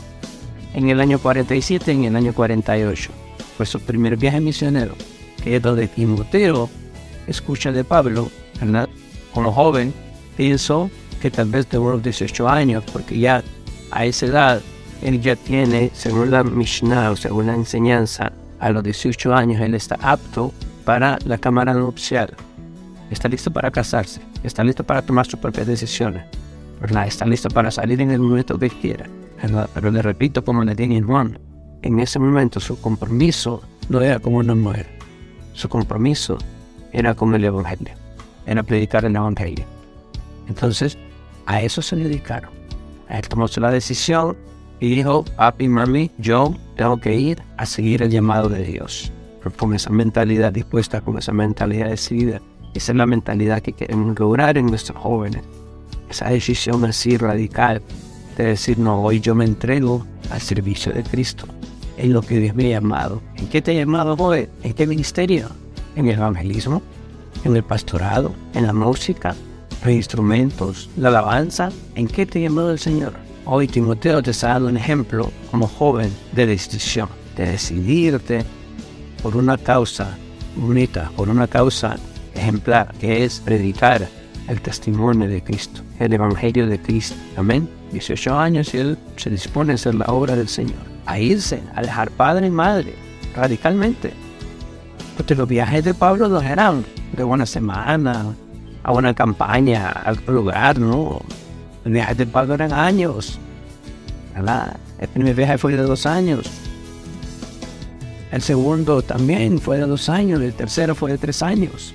En el año 47, en el año 48. Fue su primer viaje misionero, que es donde Timoteo escucha de Pablo, ¿verdad? Como joven, pienso que tal vez de unos 18 años, porque ya a esa edad él ya tiene, según la Mishnah o según la enseñanza, a los 18 años él está apto para la cámara nupcial. Está listo para casarse, está listo para tomar sus propias decisiones, ¿verdad? Está listo para salir en el momento que quiera, Pero le repito, como le dije Juan, en ese momento su compromiso no era como una mujer, su compromiso era con el Evangelio, era predicar el Evangelio. Entonces, a eso se dedicaron. Él tomó la decisión y dijo, papi, mami, yo tengo que ir a seguir el llamado de Dios. con esa mentalidad dispuesta, con esa mentalidad decidida. Esa es la mentalidad que queremos lograr en nuestros jóvenes. Esa decisión así radical de decir, no, hoy yo me entrego al servicio de Cristo, en lo que Dios me ha llamado. ¿En qué te ha llamado hoy? ¿En qué ministerio? ¿En el evangelismo? ¿En el pastorado? ¿En la música? ¿Los instrumentos? ¿La alabanza? ¿En qué te ha llamado el Señor? Hoy Timoteo te está dando un ejemplo como joven de decisión, de decidirte por una causa bonita, por una causa ejemplar, que es predicar el testimonio de Cristo, el Evangelio de Cristo. Amén. 18 años y él se dispone a hacer la obra del Señor, a irse, a dejar padre y madre, radicalmente. Porque los viajes de Pablo no eran de una semana, a una campaña, a otro lugar, no. El viaje de Pablo eran años. ¿verdad? El primer viaje fue de dos años. El segundo también fue de dos años. El tercero fue de tres años.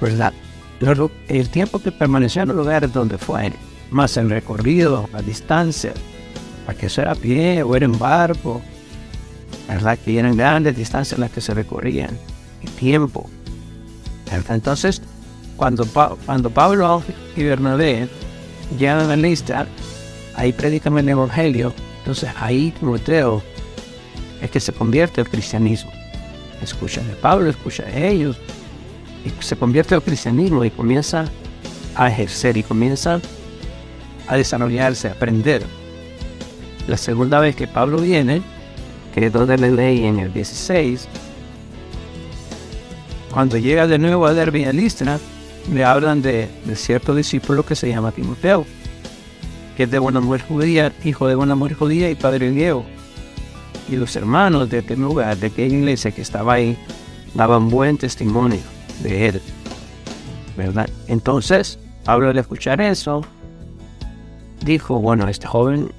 ¿Verdad? El tiempo que permaneció en los lugares donde fue, más el recorrido, la distancia, para que eso era a pie o era en barco, ¿verdad? Que eran grandes distancias las que se recorrían, el tiempo. Entonces, cuando, cuando Pablo y Bernabé llegan a lista, ahí predican el Evangelio. Entonces ahí Timoteo es que se convierte al cristianismo. Escucha de Pablo, escucha de ellos, y se convierte al cristianismo y comienza a ejercer y comienza a desarrollarse, a aprender. La segunda vez que Pablo viene, que es donde le leí en el 16, cuando llega de nuevo a Derby a Listra, me hablan de, cierto discípulo que se llama Timoteo, que es de buena mujer judía, hijo de buena mujer judía y padre griego. Y los hermanos de aquel lugar, de aquella iglesia que estaba ahí, daban buen testimonio de él. ¿Verdad? Entonces, Pablo al escuchar eso, dijo, bueno, este joven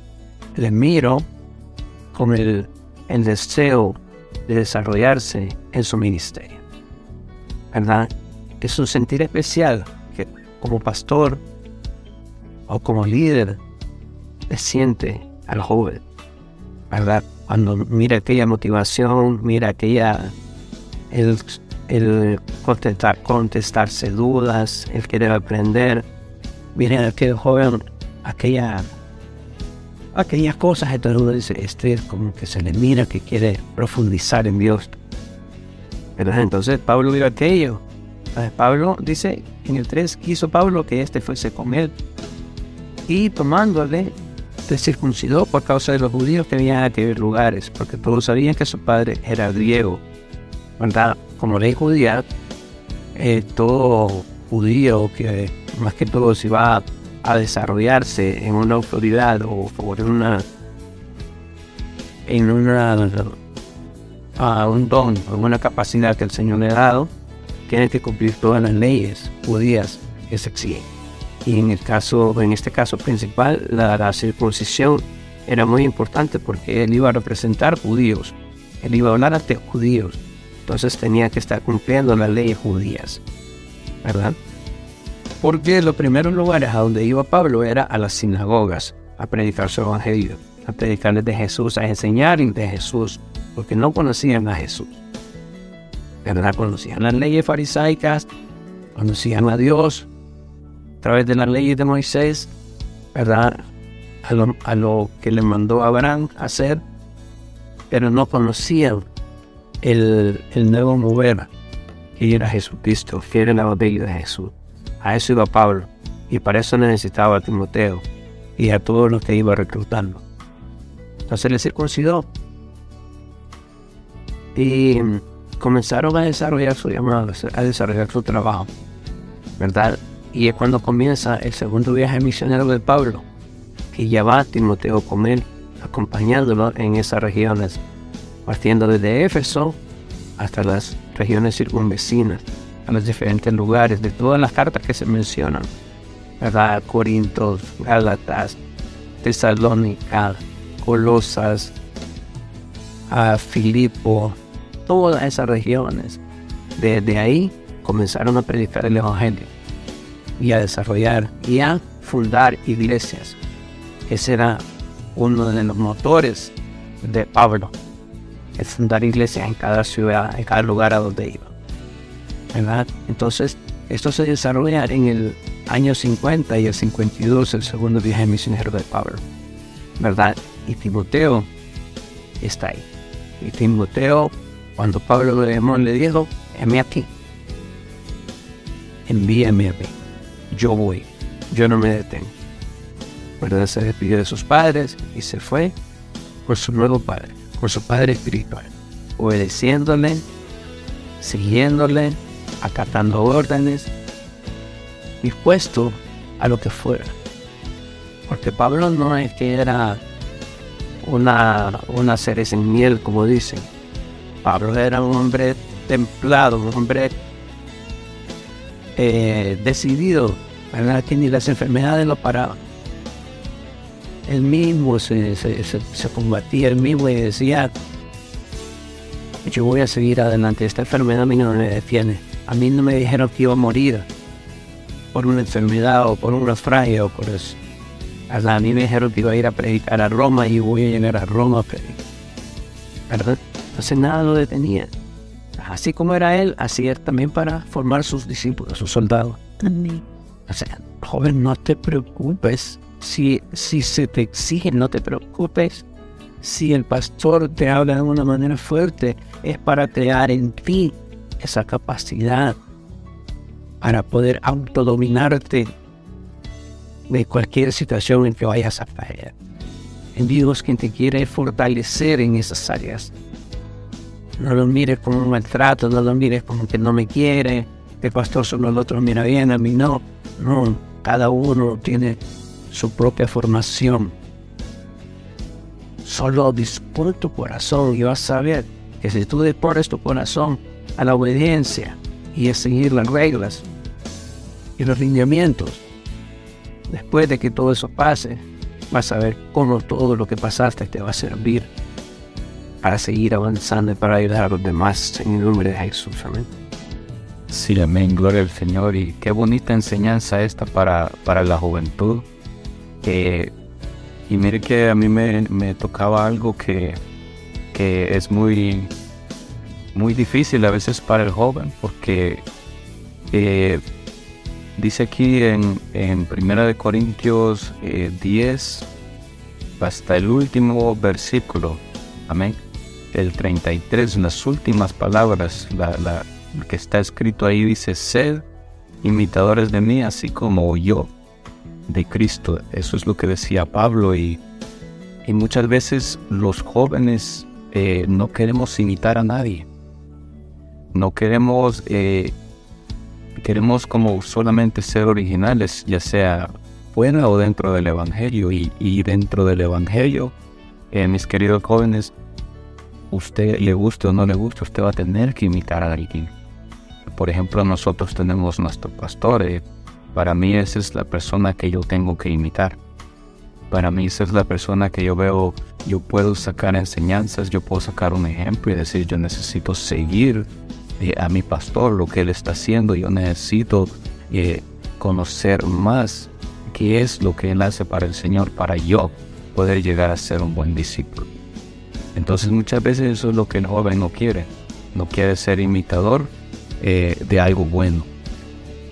le miro con el, el deseo de desarrollarse en su ministerio. ¿Verdad? es un sentir especial que como pastor o como líder le siente al joven, ¿verdad? Cuando mira aquella motivación, mira aquella, el, el contestar, contestarse dudas, el querer aprender, mira aquel joven, aquella, aquellas cosas, entonces este es como que se le mira que quiere profundizar en Dios. Entonces Pablo vio aquello Pablo dice en el 3, quiso Pablo que éste fuese con él y tomándole se circuncidó por causa de los judíos que venían a aquellos lugares, porque todos sabían que su padre era griego. ¿verdad? Como ley judía, eh, todo judío que más que todo se va a desarrollarse en una autoridad o por una en una a un don o una capacidad que el Señor le ha dado, tiene que cumplir todas las leyes judías que se exigen. Y en el caso, en este caso principal, la, circuncisión era muy importante porque él iba a representar judíos, él iba a hablar ante judíos, entonces tenía que estar cumpliendo las leyes judías, ¿verdad? Porque los primeros lugares a donde iba Pablo era a las sinagogas, a predicar su evangelio, a predicarles de Jesús, a enseñarles de Jesús, porque no conocían a Jesús. ¿verdad? Conocían las leyes farisaicas, conocían a Dios a través de las leyes de Moisés, ¿verdad? A lo, que le mandó Abraham hacer, pero no conocían el, nuevo mover que era Jesucristo, que era el Evangelio de Jesús. A eso iba Pablo. Y para eso necesitaba a Timoteo y a todos los que iba reclutando. Entonces le circuncidó. Y comenzaron a desarrollar su llamado, a desarrollar su trabajo. ¿Verdad? Y es cuando comienza el segundo viaje misionero de Pablo, que ya va Timoteo con él, acompañándolo en esas regiones, partiendo desde Éfeso hasta las regiones circunvecinas, a los diferentes lugares de todas las cartas que se mencionan, ¿verdad? Corintos, Gálatas, Tesalónica, Colosas, a Filipo, todas esas regiones. Desde ahí comenzaron a predicar el Evangelio y a desarrollar y a fundar iglesias. Ese era uno de los motores de Pablo, fundar iglesias en cada ciudad, en cada lugar a donde iba. ¿Verdad? Entonces, esto se desarrolla en el año 50 y el 52, el segundo viaje misionero de Pablo. ¿Verdad? Y Timoteo está ahí. Y Timoteo, cuando Pablo le llamó, le dijo, heme aquí. Envíame a mí yo voy, yo no me detengo. ¿Verdad? Se despidió de sus padres y se fue por su nuevo padre, por su padre espiritual, obedeciéndole, siguiéndole, acatando órdenes, dispuesto a lo que fuera. Porque Pablo no es que era una, una cereza en miel, como dicen. Pablo era un hombre templado, un hombre eh, decidido, ¿verdad? que ni las enfermedades lo paraban. Él mismo se, combatía, él mismo y decía, yo voy a seguir adelante, esta enfermedad a mí no me detiene. A mí no me dijeron que iba a morir por una enfermedad o por un naufragio o por eso. A mí me dijeron que iba a ir a predicar a Roma y voy a llegar a Roma a predicar. ¿Verdad? Entonces nada lo detenía. Así como era él, así era también para formar sus discípulos, sus soldados. O sea, joven, no te preocupes. Si, si se te exige, no te preocupes. Si el pastor te habla de una manera fuerte, es para crear en ti esa capacidad para poder autodominarte de cualquier situación en que vayas a caer. En Dios quien te quiere fortalecer en esas áreas. No lo mires como un maltrato, no lo mires como que no me quiere, el pastor solo el otro mira bien, a mí no. No, cada uno tiene su propia formación. Solo dispone tu corazón y vas a ver que si tú dispones tu corazón a la obediencia y a seguir las reglas y los lineamientos, después de que todo eso pase, vas a ver cómo todo lo que pasaste te va a servir para seguir avanzando y para ayudar a los demás en el nombre de Jesús. Amén. Sí, amén, gloria al Señor. Y qué bonita enseñanza esta para, para la juventud. Y mire que a mí me, tocaba algo que, que, es muy, muy difícil a veces para el joven, porque eh, dice aquí en, en Primera de Corintios 10, eh, hasta el último versículo, amén el 33, las últimas palabras, la, que está escrito ahí dice, sed imitadores de mí, así como yo de Cristo. Eso es lo que decía Pablo y, y muchas veces los jóvenes eh, no queremos imitar a nadie. No queremos, eh, queremos como solamente ser originales, ya sea fuera o dentro del Evangelio. Y, y dentro del Evangelio, eh, mis queridos jóvenes, usted le guste o no le guste, usted va a tener que imitar a alguien. Por ejemplo, nosotros tenemos nuestro pastor. Para mí esa es la persona que yo tengo que imitar. Para mí esa es la persona que yo veo, yo puedo sacar enseñanzas, yo puedo sacar un ejemplo y decir, yo necesito seguir eh, a mi pastor, lo que él está haciendo, yo necesito eh, conocer más qué es lo que él hace para el Señor, para yo poder llegar a ser un buen discípulo. Entonces muchas veces eso es lo que el joven no quiere. No quiere ser imitador eh, de algo bueno.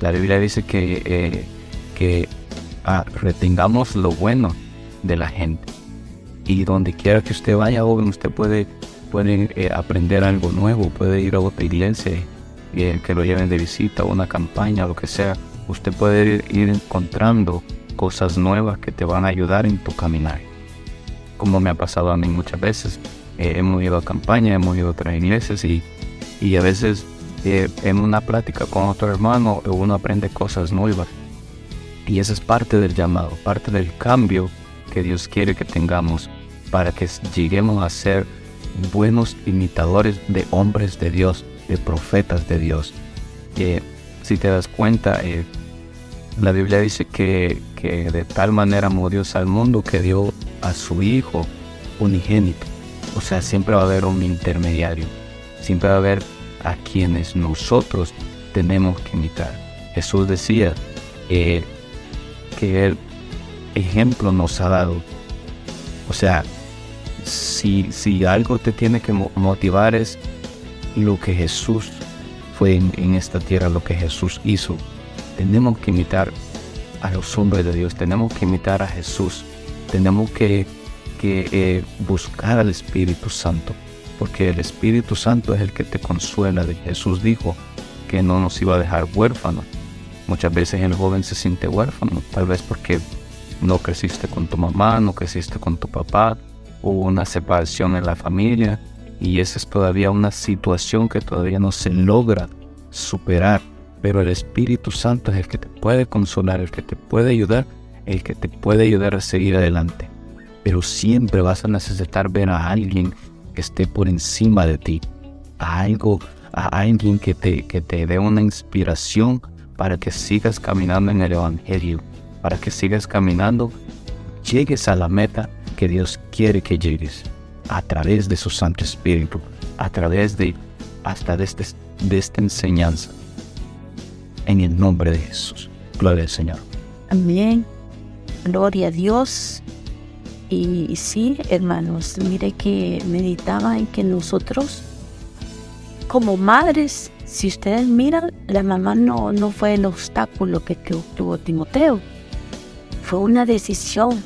La Biblia dice que, eh, que ah, retengamos lo bueno de la gente. Y donde quiera que usted vaya, joven, usted puede, puede eh, aprender algo nuevo, puede ir a otra iglesia que, que lo lleven de visita una campaña, lo que sea, usted puede ir, ir encontrando cosas nuevas que te van a ayudar en tu caminar. Como me ha pasado a mí muchas veces. Eh, hemos ido a campaña, hemos ido a otras iglesias y, y a veces eh, en una plática con otro hermano uno aprende cosas nuevas. Y esa es parte del llamado, parte del cambio que Dios quiere que tengamos para que lleguemos a ser buenos imitadores de hombres de Dios, de profetas de Dios. Que si te das cuenta, eh, la Biblia dice que, que de tal manera amó Dios al mundo que dio a su Hijo unigénito. O sea, siempre va a haber un intermediario. Siempre va a haber a quienes nosotros tenemos que imitar. Jesús decía que el ejemplo nos ha dado. O sea, si, si algo te tiene que motivar es lo que Jesús fue en, esta tierra, lo que Jesús hizo. Tenemos que imitar a los hombres de Dios, tenemos que imitar a Jesús, tenemos que, que eh, buscar al Espíritu Santo, porque el Espíritu Santo es el que te consuela. Jesús dijo que no nos iba a dejar huérfanos. Muchas veces el joven se siente huérfano, tal vez porque no creciste con tu mamá, no creciste con tu papá, hubo una separación en la familia y esa es todavía una situación que todavía no se logra superar. Pero el Espíritu Santo es el que te puede consolar, el que te puede ayudar, el que te puede ayudar a seguir adelante. Pero siempre vas a necesitar ver a alguien que esté por encima de ti, a algo, a alguien que te, que te dé una inspiración para que sigas caminando en el Evangelio, para que sigas caminando, llegues a la meta que Dios quiere que llegues a través de su Santo Espíritu, a través de hasta de, este, de esta enseñanza. En el nombre de Jesús. Gloria al Señor. Amén. Gloria a Dios. Y sí, hermanos, mire que meditaba en que nosotros, como madres, si ustedes miran, la mamá no, no fue el obstáculo que tuvo Timoteo. Fue una decisión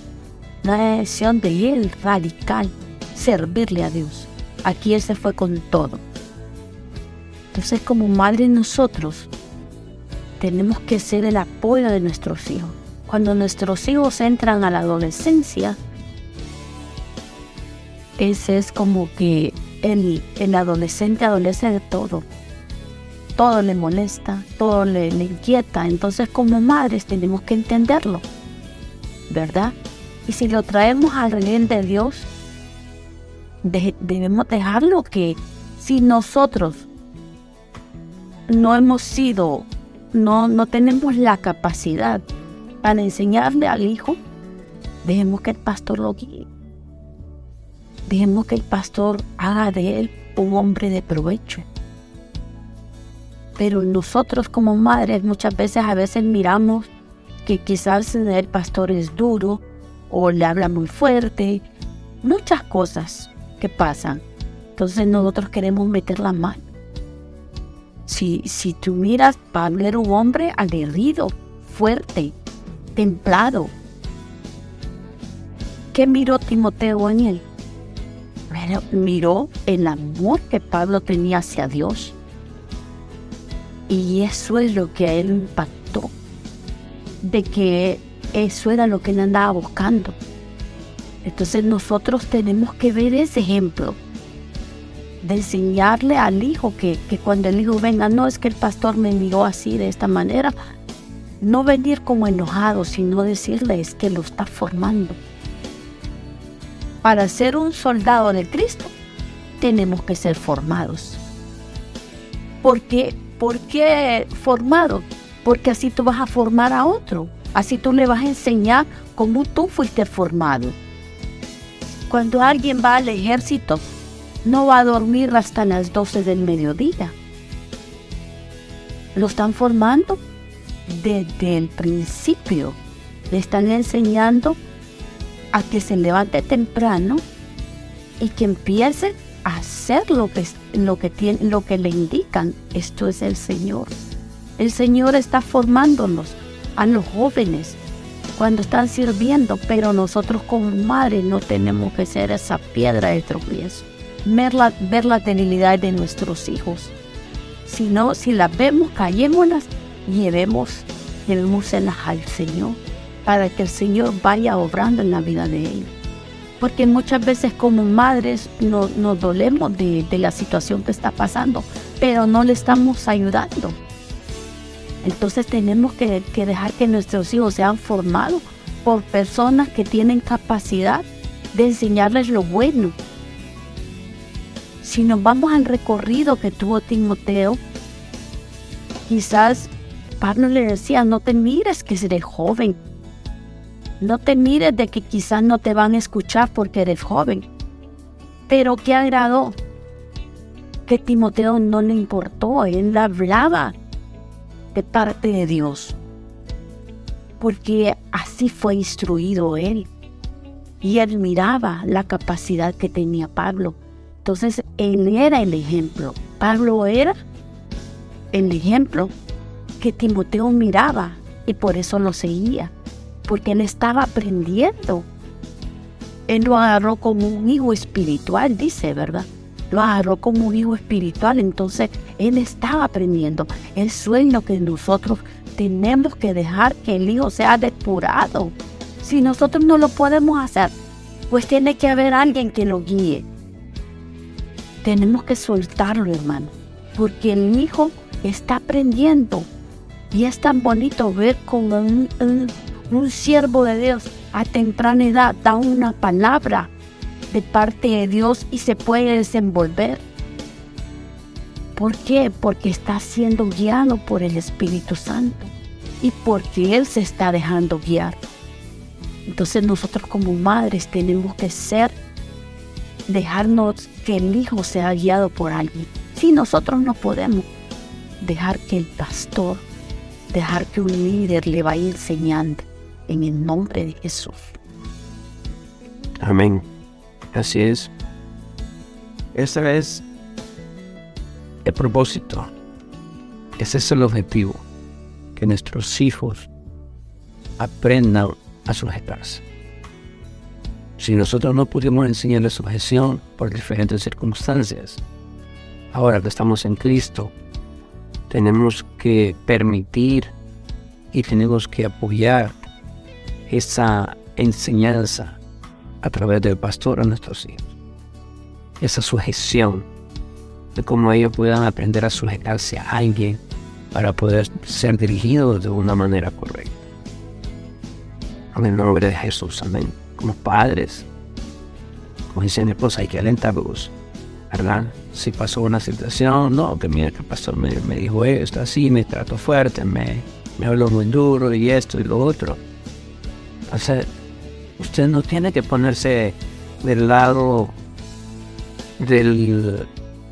una decisión de él radical, servirle a Dios. Aquí él se fue con todo. Entonces como madre nosotros tenemos que ser el apoyo de nuestros hijos. Cuando nuestros hijos entran a la adolescencia, ese es como que el, el adolescente adolece de todo. Todo le molesta, todo le inquieta. Entonces como madres tenemos que entenderlo, ¿verdad? Y si lo traemos al reino de Dios, debemos dejarlo que si nosotros no hemos sido, no, no tenemos la capacidad para enseñarle al hijo, dejemos que el pastor lo guíe. Dejemos que el pastor haga de él un hombre de provecho. Pero nosotros como madres muchas veces a veces miramos que quizás el pastor es duro, o le habla muy fuerte, muchas cosas que pasan. Entonces nosotros queremos meter la mano. Si, si tú miras, Pablo era un hombre aguerrido, fuerte, templado. ¿Qué miró Timoteo en él? Miró el amor que Pablo tenía hacia Dios. Y eso es lo que a él impactó. De que eso era lo que él andaba buscando. Entonces nosotros tenemos que ver ese ejemplo de enseñarle al hijo que, cuando el hijo venga, no es que el pastor me envió así, de esta manera, no venir como enojado, sino decirle es que lo está formando. Para ser un soldado de Cristo, tenemos que ser formados. ¿Por qué? ¿Por qué formado? Porque así tú vas a formar a otro. Así tú le vas a enseñar cómo tú fuiste formado. Cuando alguien va al ejército, no va a dormir hasta las 12 del mediodía. Lo están formando desde el principio. Le están enseñando a que se levante temprano y que empiece a hacer lo que, lo que, tiene, lo que le indican. Esto es el Señor. El Señor está formándonos a los jóvenes cuando están sirviendo, pero nosotros como madres no tenemos que ser esa piedra de tropiezo. Ver la, ver la de nuestros hijos. Si no, si las vemos, callémoslas y llevemos, llevémoselas al Señor para que el Señor vaya obrando en la vida de ellos. Porque muchas veces como madres nos, nos dolemos de, la situación que está pasando, pero no le estamos ayudando. Entonces tenemos que, que dejar que nuestros hijos sean formados por personas que tienen capacidad de enseñarles lo bueno. Si nos vamos al recorrido que tuvo Timoteo, quizás Pablo le decía, no te mires que eres joven. No te mires de que quizás no te van a escuchar porque eres joven. Pero ¿qué agradó? Que Timoteo no le importó, él hablaba de parte de Dios. Porque así fue instruido él. Y él miraba la capacidad que tenía Pablo. Entonces, él era el ejemplo. Pablo era el ejemplo que Timoteo miraba y por eso lo seguía. Porque él estaba aprendiendo. Él lo agarró como un hijo espiritual, dice, ¿verdad? Lo agarró como un hijo espiritual. Entonces, él estaba aprendiendo. El sueño que nosotros tenemos que dejar que el hijo sea depurado. Si nosotros no lo podemos hacer, pues tiene que haber alguien que lo guíe. Tenemos que soltarlo, hermano, porque el hijo está aprendiendo. Y es tan bonito ver como un, un, un siervo de Dios a temprana edad da una palabra de parte de Dios y se puede desenvolver. ¿Por qué? Porque está siendo guiado por el Espíritu Santo y porque Él se está dejando guiar. Entonces nosotros como madres tenemos que ser, dejarnos que el hijo sea guiado por alguien. Si nosotros no podemos dejar que el pastor, dejar que un líder le vaya enseñando en el nombre de Jesús. Amén. Así es. Ese es el propósito. Ese es el objetivo. Que nuestros hijos aprendan a sujetarse. Si nosotros no pudimos enseñarles sujeción por diferentes circunstancias, ahora que estamos en Cristo, tenemos que permitir y tenemos que apoyar esa enseñanza a través del pastor a nuestros hijos. Esa sujeción de cómo ellos puedan aprender a sujetarse a alguien para poder ser dirigidos de una manera correcta. En el nombre de Jesús, amén. Como padres, como dice mi esposa, hay que alentarlos, ¿verdad? Si pasó una situación, no, que mira que pastor me, me dijo esto, así, me trató fuerte, me, me habló muy duro y esto y lo otro. Entonces, usted no tiene que ponerse del lado de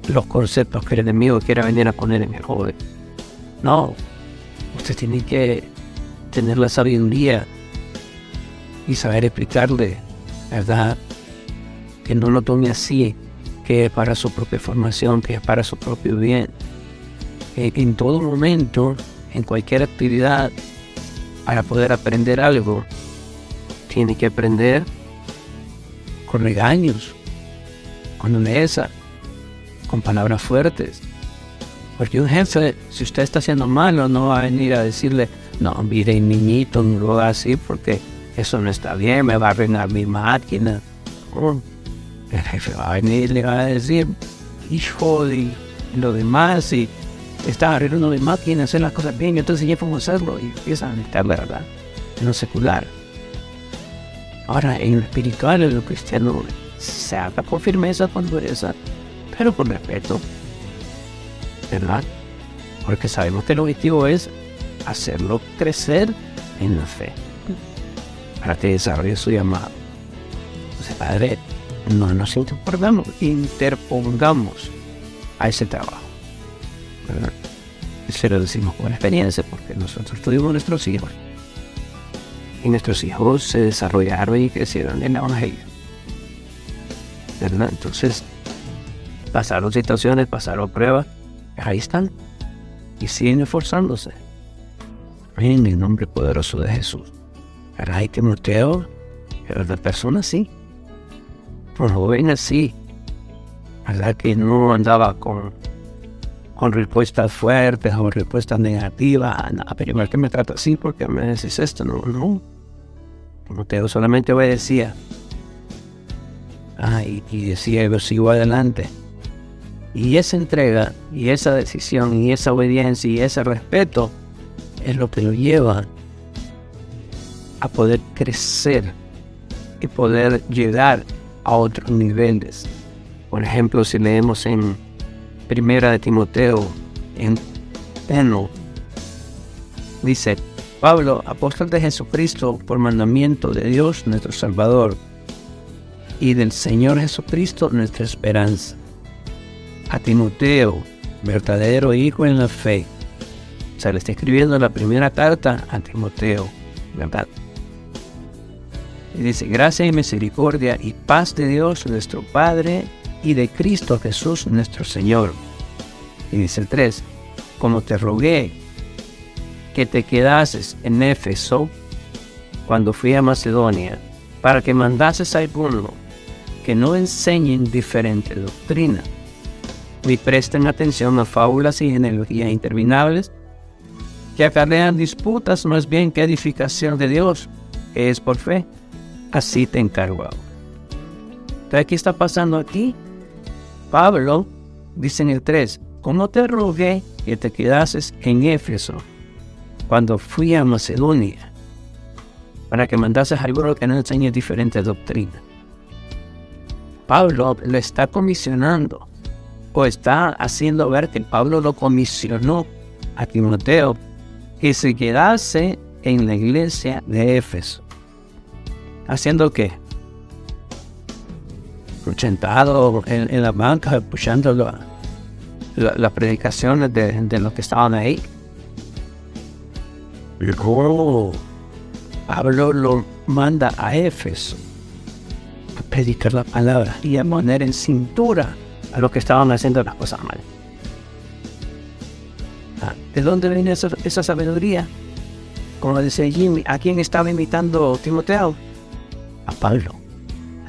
los conceptos que el enemigo quiere venir a poner en el joven. No, usted tiene que tener la sabiduría y saber explicarle, ¿verdad? Que no lo tome así, que es para su propia formación, que es para su propio bien. Que en todo momento, en cualquier actividad, para poder aprender algo, tiene que aprender con regaños, con dureza, con palabras fuertes. Porque un jefe, si usted está haciendo malo, no va a venir a decirle, no, mire, niñito, no lo haga así porque eso no está bien, me va a arruinar mi máquina. Oh, el jefe va a venir y le va a decir, hijo de lo demás, y está arreglando mi máquina, hacer las cosas bien, yo te enseñé cómo hacerlo, y empieza a la verdad, en lo secular. Ahora, en lo espiritual, en lo cristiano, se habla con firmeza, con dureza, pero con respeto, ¿verdad? Porque sabemos que el objetivo es hacerlo crecer en la fe, para que desarrolle su llamado. Entonces, Padre, no nos interpongamos, interpongamos a ese trabajo. ¿verdad? Se lo decimos con experiencia, porque nosotros tuvimos nuestros hijos y nuestros hijos se desarrollaron y crecieron en el Evangelio. ¿Verdad? Entonces, pasaron situaciones, pasaron pruebas, ahí están y siguen esforzándose. En el nombre poderoso de Jesús. ¿Verdad? Y Timoteo, la persona sí, un joven así, ¿verdad? Que no andaba con, con respuestas fuertes o respuestas negativas. Pero igual que me trata así porque me decís esto, no, no. Timoteo solamente obedecía. Ah, y decía, yo sigo adelante. Y esa entrega, y esa decisión, y esa obediencia, y ese respeto es lo que lo lleva a poder crecer y poder llegar a otros niveles. Por ejemplo, si leemos en Primera de Timoteo, en Peno, dice, Pablo, apóstol de Jesucristo, por mandamiento de Dios nuestro Salvador, y del Señor Jesucristo nuestra esperanza. A Timoteo, verdadero hijo en la fe. O sea, le está escribiendo la primera carta a Timoteo, ¿verdad? Y dice, gracia y misericordia y paz de Dios nuestro Padre y de Cristo Jesús nuestro Señor. Y dice el 3, como te rogué que te quedases en Éfeso cuando fui a Macedonia, para que mandases a alguno que no enseñen diferente doctrina, y presten atención a fábulas y genealogías interminables, que acarrean disputas más bien que edificación de Dios, que es por fe. Así te encargo Entonces, ¿qué está pasando aquí? Pablo dice en el 3, ¿cómo te rogué que te quedases en Éfeso cuando fui a Macedonia para que mandases a alguno que no enseñe diferente doctrina? Pablo lo está comisionando o está haciendo ver que Pablo lo comisionó a Timoteo que se quedase en la iglesia de Éfeso. ¿Haciendo qué? Sentado en, la banca, escuchando las predicaciones de, los que estaban ahí. Y Pablo lo manda a Éfeso a predicar la palabra y a poner en cintura a los que estaban haciendo las cosas mal. Ah, ¿De dónde viene esa, esa sabiduría? Como dice Jimmy, ¿a quién estaba invitando Timoteo? A Pablo,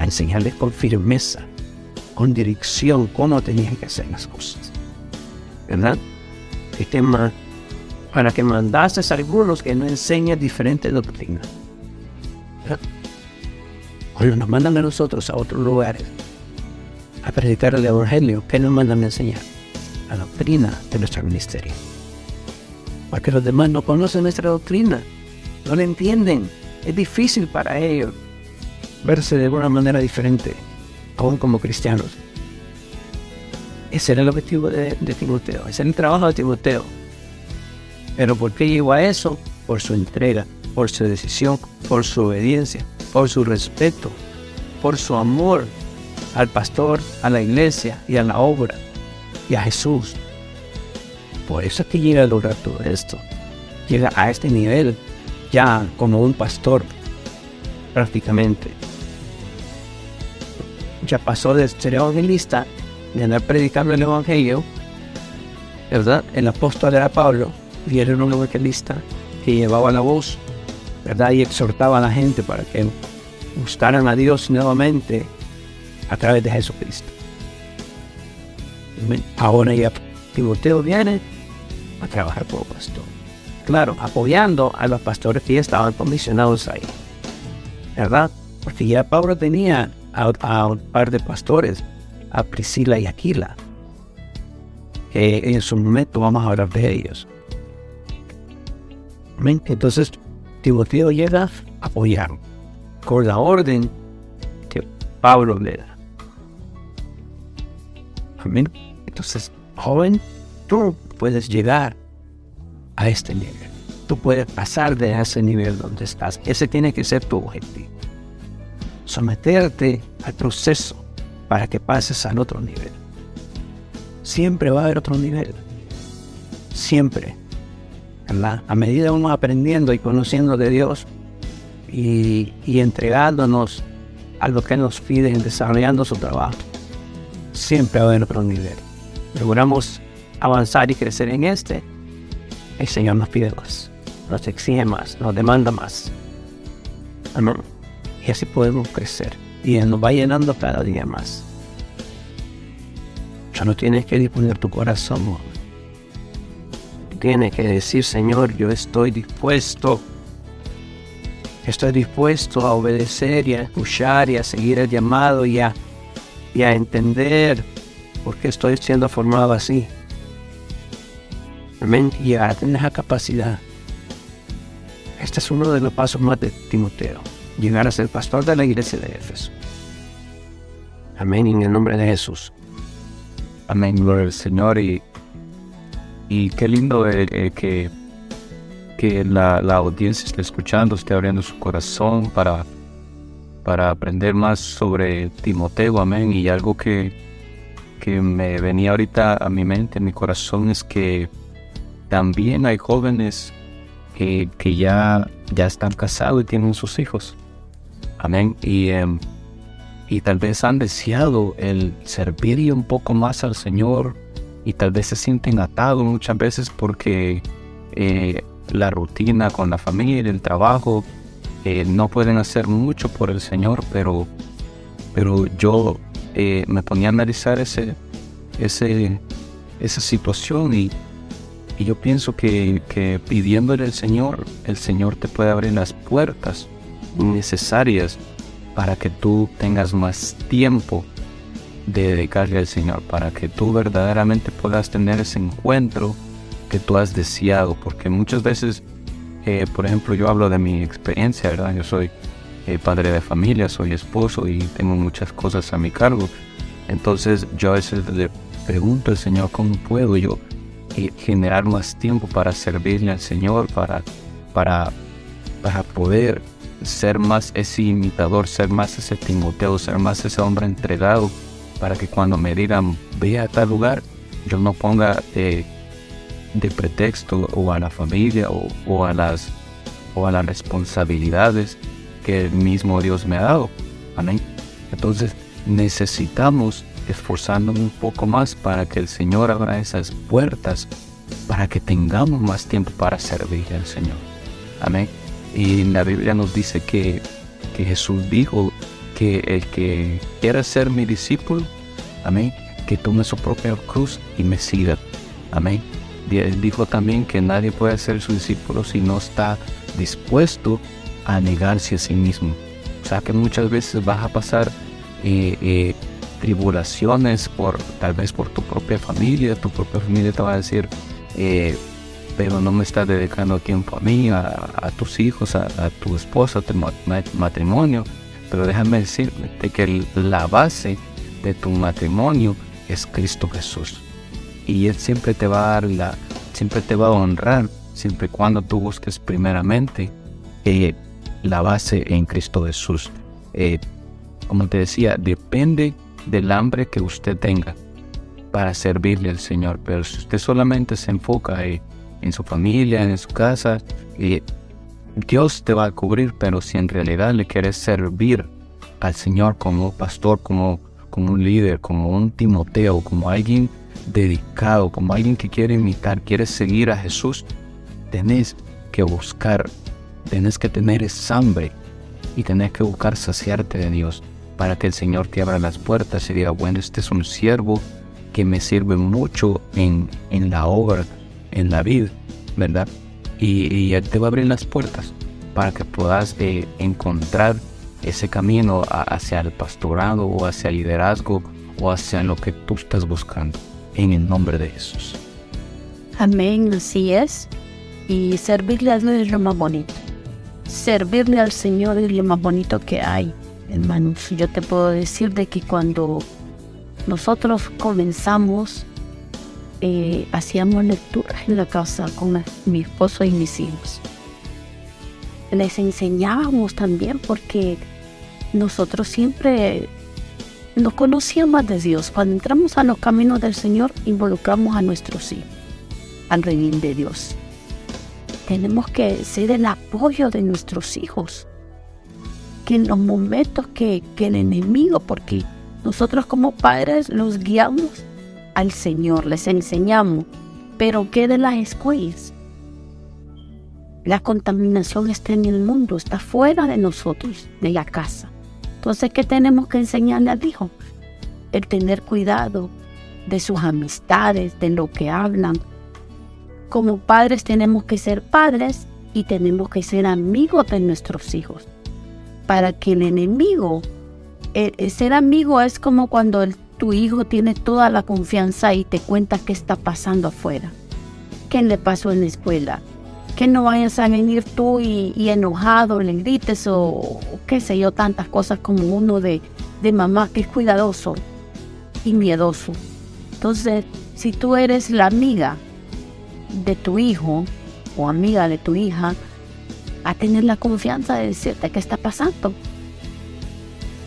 a enseñarles con firmeza, con dirección, cómo tenían que hacer las cosas. ¿Verdad? El tema para que mandases a algunos que no enseñen diferente doctrina. Hoy nos mandan a nosotros a otros lugares a predicar el Evangelio, ¿qué nos mandan a enseñar? La doctrina de nuestro ministerio. Porque los demás no conocen nuestra doctrina, no la entienden. Es difícil para ellos verse de alguna manera diferente, aún como cristianos. Ese era el objetivo de, de Timoteo, ese era el trabajo de Timoteo. Pero ¿por qué llegó a eso? Por su entrega, por su decisión, por su obediencia, por su respeto, por su amor al pastor, a la iglesia y a la obra y a Jesús. Por eso es que llega a lograr todo esto. Llega a este nivel ya como un pastor prácticamente. Pasó de ser evangelista, de andar predicando el evangelio, ¿verdad? El apóstol era Pablo y era un evangelista que llevaba la voz, ¿verdad? Y exhortaba a la gente para que gustaran a Dios nuevamente a través de Jesucristo. Ahora ya Timoteo viene a trabajar como pastor. Claro, apoyando a los pastores que ya estaban comisionados ahí. ¿Verdad? Porque ya Pablo tenía a, un par de pastores, a Priscila y Aquila, que en su momento vamos a hablar de ellos. Entonces, Timoteo llega a apoyar con la orden que Pablo le da. Amén. Entonces, joven, tú puedes llegar a este nivel. Tú puedes pasar de ese nivel donde estás. Ese tiene que ser tu objetivo. Someterte al proceso para que pases al otro nivel. Siempre va a haber otro nivel. Siempre. ¿verdad? A medida que vamos aprendiendo y conociendo de Dios y, entregándonos a lo que nos piden, desarrollando su trabajo, siempre va a haber otro nivel. Logramos avanzar y crecer en este, el Señor nos pide más, nos exige más, nos demanda más. Y así podemos crecer. Y Él nos va llenando cada día más. No tienes que disponer tu corazón tiene que decir, Señor, yo estoy dispuesto. Estoy dispuesto a obedecer y a escuchar y a seguir el llamado y a, y a entender por qué estoy siendo formado así. Amén. Y a tener esa capacidad. Este es uno de los pasos más de Timoteo. Llegar a ser pastor de la iglesia de Éfeso. Amén. En el nombre de Jesús. Amén, gloria al Señor. Y, y qué lindo eh, eh, que, que la, la, audiencia esté escuchando, esté abriendo su corazón para, para aprender más sobre Timoteo. Amén. Y algo que, que me venía ahorita a mi mente, a mi corazón, es que también hay jóvenes que, que ya, ya están casados y tienen sus hijos. Amén. Y, em, y tal vez han deseado el servir un poco más al Señor y tal vez se sienten atados muchas veces porque eh, la rutina con la familia, el trabajo, eh, no pueden hacer mucho por el Señor, pero, pero yo eh, me ponía a analizar ese, ese, esa situación y y yo pienso que, que pidiéndole al Señor, el Señor te puede abrir las puertas necesarias para que tú tengas más tiempo de dedicarle al Señor, para que tú verdaderamente puedas tener ese encuentro que tú has deseado, porque muchas veces, eh, por ejemplo, yo hablo de mi experiencia, ¿verdad? Yo soy eh, padre de familia, soy esposo y tengo muchas cosas a mi cargo. Entonces yo a veces le pregunto al Señor, ¿cómo puedo yo generar más tiempo para servirle al Señor, para, para, para poder ser más ese imitador, ser más ese Timoteo, ser más ese hombre entregado, para que cuando me digan ve a tal lugar, yo no ponga de, de pretexto o a la familia o, a las, o a las responsabilidades que el mismo Dios me ha dado. Amén. Entonces necesitamos esforzándonos un poco más para que el Señor abra esas puertas, para que tengamos más tiempo para servir al Señor. Amén. Y la Biblia nos dice que, que Jesús dijo que el que quiera ser mi discípulo, amén, que tome su propia cruz y me siga. Amén. Él dijo también que nadie puede ser su discípulo si no está dispuesto a negarse a sí mismo. O sea que muchas veces vas a pasar eh, eh, tribulaciones por tal vez por tu propia familia, tu propia familia te va a decir, eh, pero no me estás dedicando tiempo a mí, a, tus hijos, a, tu esposa, a tu matrimonio. Pero déjame decirte que la base de tu matrimonio es Cristo Jesús. Y Él siempre te va a dar la, siempre te va a honrar, siempre y cuando tú busques primeramente eh, la base en Cristo Jesús. Eh, como te decía, depende del hambre que usted tenga para servirle al Señor. Pero si usted solamente se enfoca en su familia, en su casa, y Dios te va a cubrir, pero si en realidad le quieres servir al Señor como pastor, como, como un líder, como un Timoteo, como alguien dedicado, como alguien que quiere imitar, quiere seguir a Jesús, tenés que buscar, tenés que tener esa hambre y tenés que buscar saciarte de Dios para que el Señor te abra las puertas y diga, bueno, este es un siervo que me sirve mucho en, en la obra, en la vida, ¿verdad? Y, Él te va a abrir las puertas para que puedas eh, encontrar ese camino hacia el pastorado o hacia el liderazgo o hacia lo que tú estás buscando, en el nombre de Jesús. Amén, así es. Y servirle a Dios es lo más bonito. Servirle al Señor es lo más bonito que hay hermanos, yo te puedo decir de que cuando nosotros comenzamos, eh, hacíamos lecturas en la casa con mi esposo y mis hijos. Les enseñábamos también porque nosotros siempre nos conocíamos de Dios. Cuando entramos a los caminos del Señor, involucramos a nuestros hijos al reino de Dios. Tenemos que ser el apoyo de nuestros hijos en los momentos que, que el enemigo, porque nosotros como padres los guiamos al Señor, les enseñamos, pero ¿qué de las escuelas? La contaminación está en el mundo, está fuera de nosotros, de la casa. Entonces, ¿qué tenemos que enseñarle al hijo? El tener cuidado de sus amistades, de lo que hablan. como padres tenemos que ser padres y tenemos que ser amigos de nuestros hijos. Para que el enemigo, el, ser amigo es como cuando el, tu hijo tiene toda la confianza y te cuenta qué está pasando afuera, qué le pasó en la escuela, que no vayas a venir tú y, enojado le grites o, o, qué sé yo, tantas cosas como uno de, de mamá que es cuidadoso y miedoso. Entonces, si tú eres la amiga de tu hijo o amiga de tu hija, a tener la confianza de decirte qué está pasando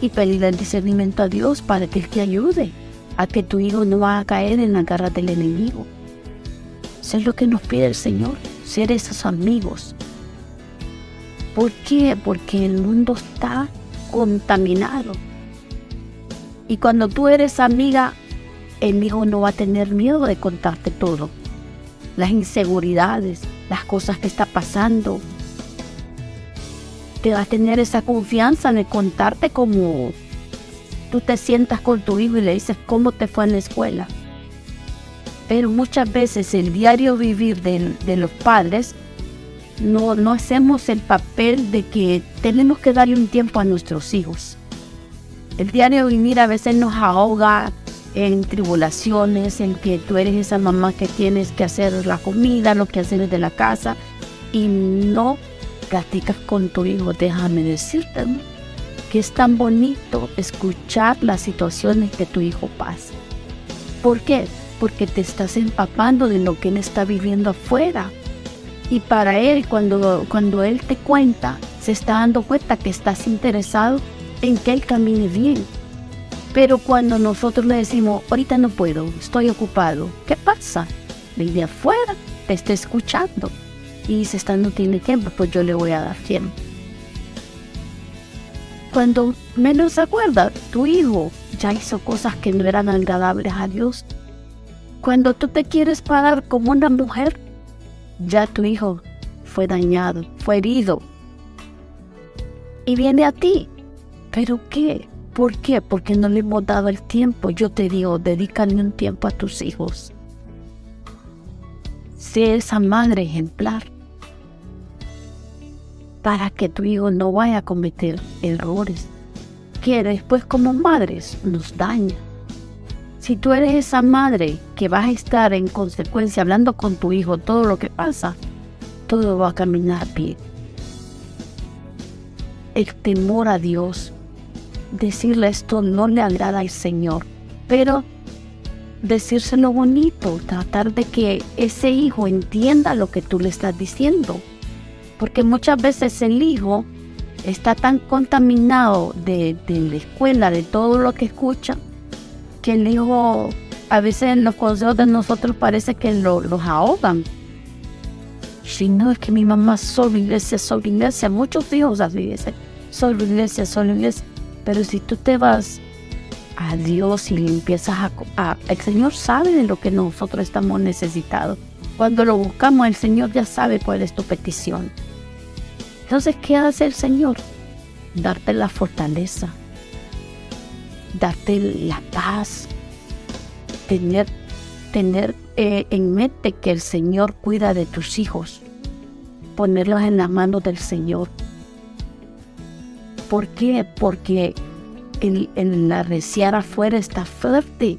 y pedir el discernimiento a Dios para que Él te ayude a que tu hijo no va a caer en la garra del enemigo. Eso es lo que nos pide el Señor, ser esos amigos. ¿Por qué? Porque el mundo está contaminado. Y cuando tú eres amiga, el hijo no va a tener miedo de contarte todo. Las inseguridades, las cosas que está pasando. Te va a tener esa confianza de contarte como tú te sientas con tu hijo y le dices cómo te fue en la escuela. Pero muchas veces el diario vivir de, de los padres no, no hacemos el papel de que tenemos que darle un tiempo a nuestros hijos. El diario vivir a veces nos ahoga en tribulaciones, en que tú eres esa mamá que tienes que hacer la comida, lo que hacer de la casa y no platicas con tu hijo. Déjame decirte que es tan bonito escuchar las situaciones que tu hijo pasa. ¿Por qué? Porque te estás empapando de lo que él está viviendo afuera. Y para él, cuando, cuando él te cuenta, se está dando cuenta que estás interesado en que él camine bien. Pero cuando nosotros le decimos, ahorita no puedo, estoy ocupado, ¿qué pasa? de afuera te está escuchando y dice, esta no tiene tiempo, pues yo le voy a dar tiempo. Cuando menos se acuerda, tu hijo ya hizo cosas que no eran agradables a Dios. Cuando tú te quieres parar como una mujer, ya tu hijo fue dañado, fue herido. Y viene a ti. ¿Pero qué? ¿Por qué? Porque no le hemos dado el tiempo. Yo te digo, dedícale un tiempo a tus hijos. Sé esa madre ejemplar para que tu hijo no vaya a cometer errores que después como madres nos daña. Si tú eres esa madre que vas a estar en consecuencia hablando con tu hijo todo lo que pasa, todo va a caminar bien. El temor a Dios, decirle esto no le agrada al Señor, pero decírselo bonito, tratar de que ese hijo entienda lo que tú le estás diciendo. Porque muchas veces el hijo está tan contaminado de, de, la escuela, de todo lo que escucha, que el hijo a veces en los consejos de nosotros parece que lo, los ahogan. Si no, es que mi mamá solo iglesia, solo iglesia, muchos hijos así dicen, solo iglesia, solo iglesia. Pero si tú te vas a Dios y le empiezas a, a, El Señor sabe de lo que nosotros estamos necesitados. Cuando lo buscamos, el Señor ya sabe cuál es tu petición. Entonces, ¿qué hace el Señor? Darte la fortaleza, darte la paz, tener, tener eh, en mente que el Señor cuida de tus hijos, ponerlos en las manos del Señor. ¿Por qué? Porque el, el arreciar afuera está fuerte.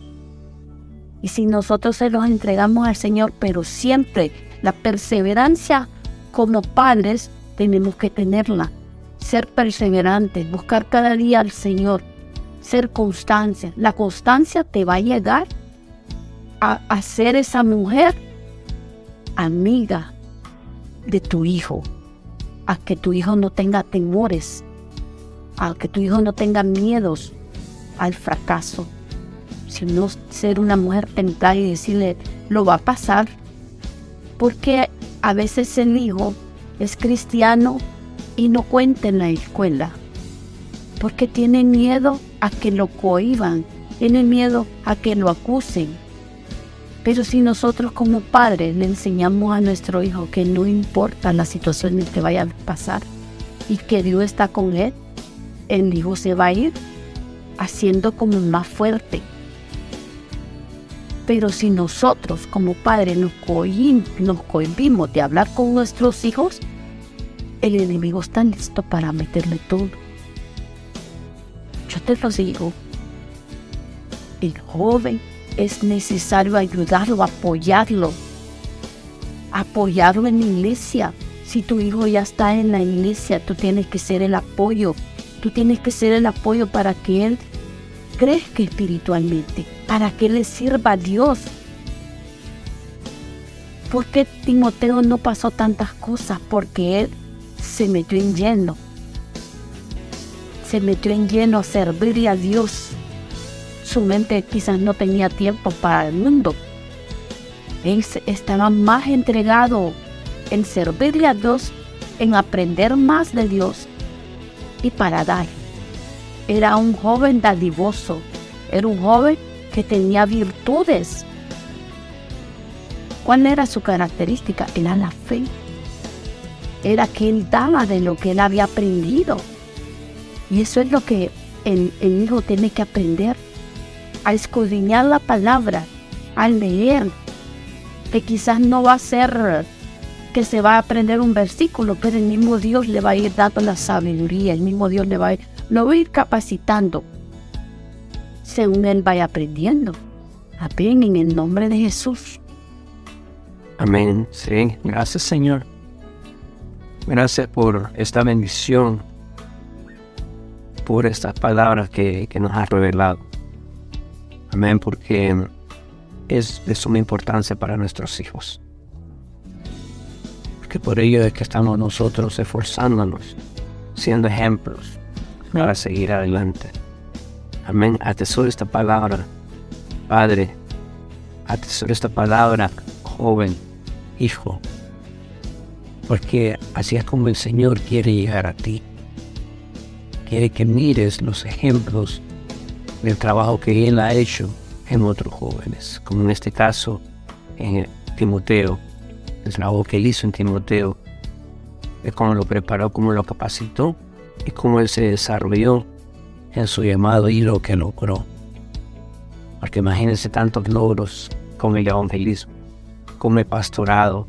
Y si nosotros se los entregamos al Señor, pero siempre la perseverancia como padres tenemos que tenerla. Ser perseverantes, buscar cada día al Señor, ser constancia. La constancia te va a llegar a, a ser esa mujer amiga de tu hijo, a que tu hijo no tenga temores, a que tu hijo no tenga miedos al fracaso, sino ser una mujer templada y decirle, lo va a pasar, porque a veces el hijo es cristiano y no cuenta en la escuela, porque tiene miedo a que lo cohiban, tiene miedo a que lo acusen. Pero si nosotros como padres le enseñamos a nuestro hijo que no importa la situación que vaya a pasar y que Dios está con él, el hijo se va a ir haciendo como más fuerte. Pero si nosotros como padres nos, cohibimos, nos cohibimos de hablar con nuestros hijos, el enemigo está listo para meterle todo. Yo te lo digo, el joven es necesario ayudarlo, apoyarlo, apoyarlo en la iglesia. Si tu hijo ya está en la iglesia, tú tienes que ser el apoyo. Tú tienes que ser el apoyo para que él crezca espiritualmente, para que le sirva a Dios. ¿Por qué Timoteo no pasó tantas cosas? Porque él se metió en lleno. Se metió en lleno a servirle a Dios. Su mente quizás no tenía tiempo para el mundo. Él estaba más entregado en servirle a Dios, en aprender más de Dios y para dar. Era un joven dadivoso, era un joven que tenía virtudes. ¿Cuál era su característica? Era la fe. Era que él daba de lo que él había aprendido. Y eso es lo que el, hijo tiene que aprender. A escudriñar la palabra, a leer. Que quizás no va a ser que se va a aprender un versículo, pero el mismo Dios le va a ir dando la sabiduría, el mismo Dios le va a ir lo voy a ir capacitando según él vaya aprendiendo. Amén, en el nombre de Jesús. Amén. Sí, gracias Señor. Gracias por esta bendición, por estas palabras que, que nos has revelado. Amén, porque es de suma importancia para nuestros hijos. Porque por ello es que estamos nosotros esforzándonos, siendo ejemplos, para seguir adelante. Amén. Atesoro esta palabra, Padre. Atesoro esta palabra, joven, hijo. Porque así es como el Señor quiere llegar a ti. Quiere que mires los ejemplos del trabajo que Él ha hecho en otros jóvenes, como en este caso en Timoteo, el trabajo que Él hizo en Timoteo, de cómo lo preparó, cómo lo capacitó y cómo él se desarrolló en su llamado y lo que logró. Porque imagínense tantos logros con el evangelismo, con el pastorado,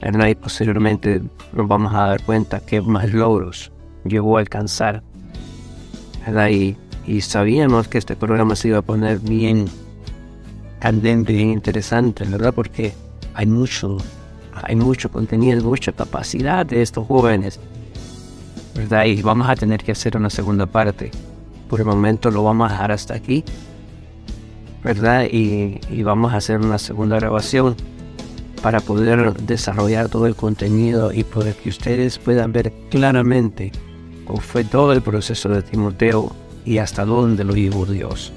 ¿verdad? y posteriormente nos vamos a dar cuenta que más logros llegó a alcanzar. y sabíamos que este programa se iba a poner bien candente, bien interesante, ¿verdad? Porque hay mucho, hay mucho contenido, mucha capacidad de estos jóvenes ¿verdad? Y vamos a tener que hacer una segunda parte. Por el momento lo vamos a dejar hasta aquí, ¿verdad? Y, vamos a hacer una segunda grabación para poder desarrollar todo el contenido y poder que ustedes puedan ver claramente cómo fue todo el proceso de Timoteo y hasta dónde lo llevó Dios,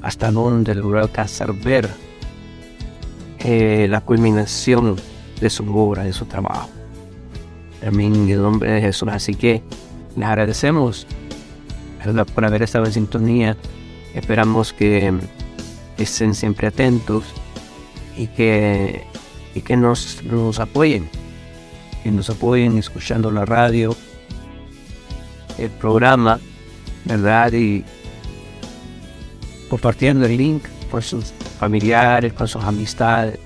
hasta dónde logró alcanzar ver eh, la culminación de su obra, de su trabajo. Amén, en el nombre de Jesús. Así que les agradecemos por haber estado en sintonía. Esperamos que estén siempre atentos y que, y que nos, nos apoyen. Que nos apoyen escuchando la radio, el programa, ¿verdad? Y compartiendo el link con sus familiares, con sus amistades,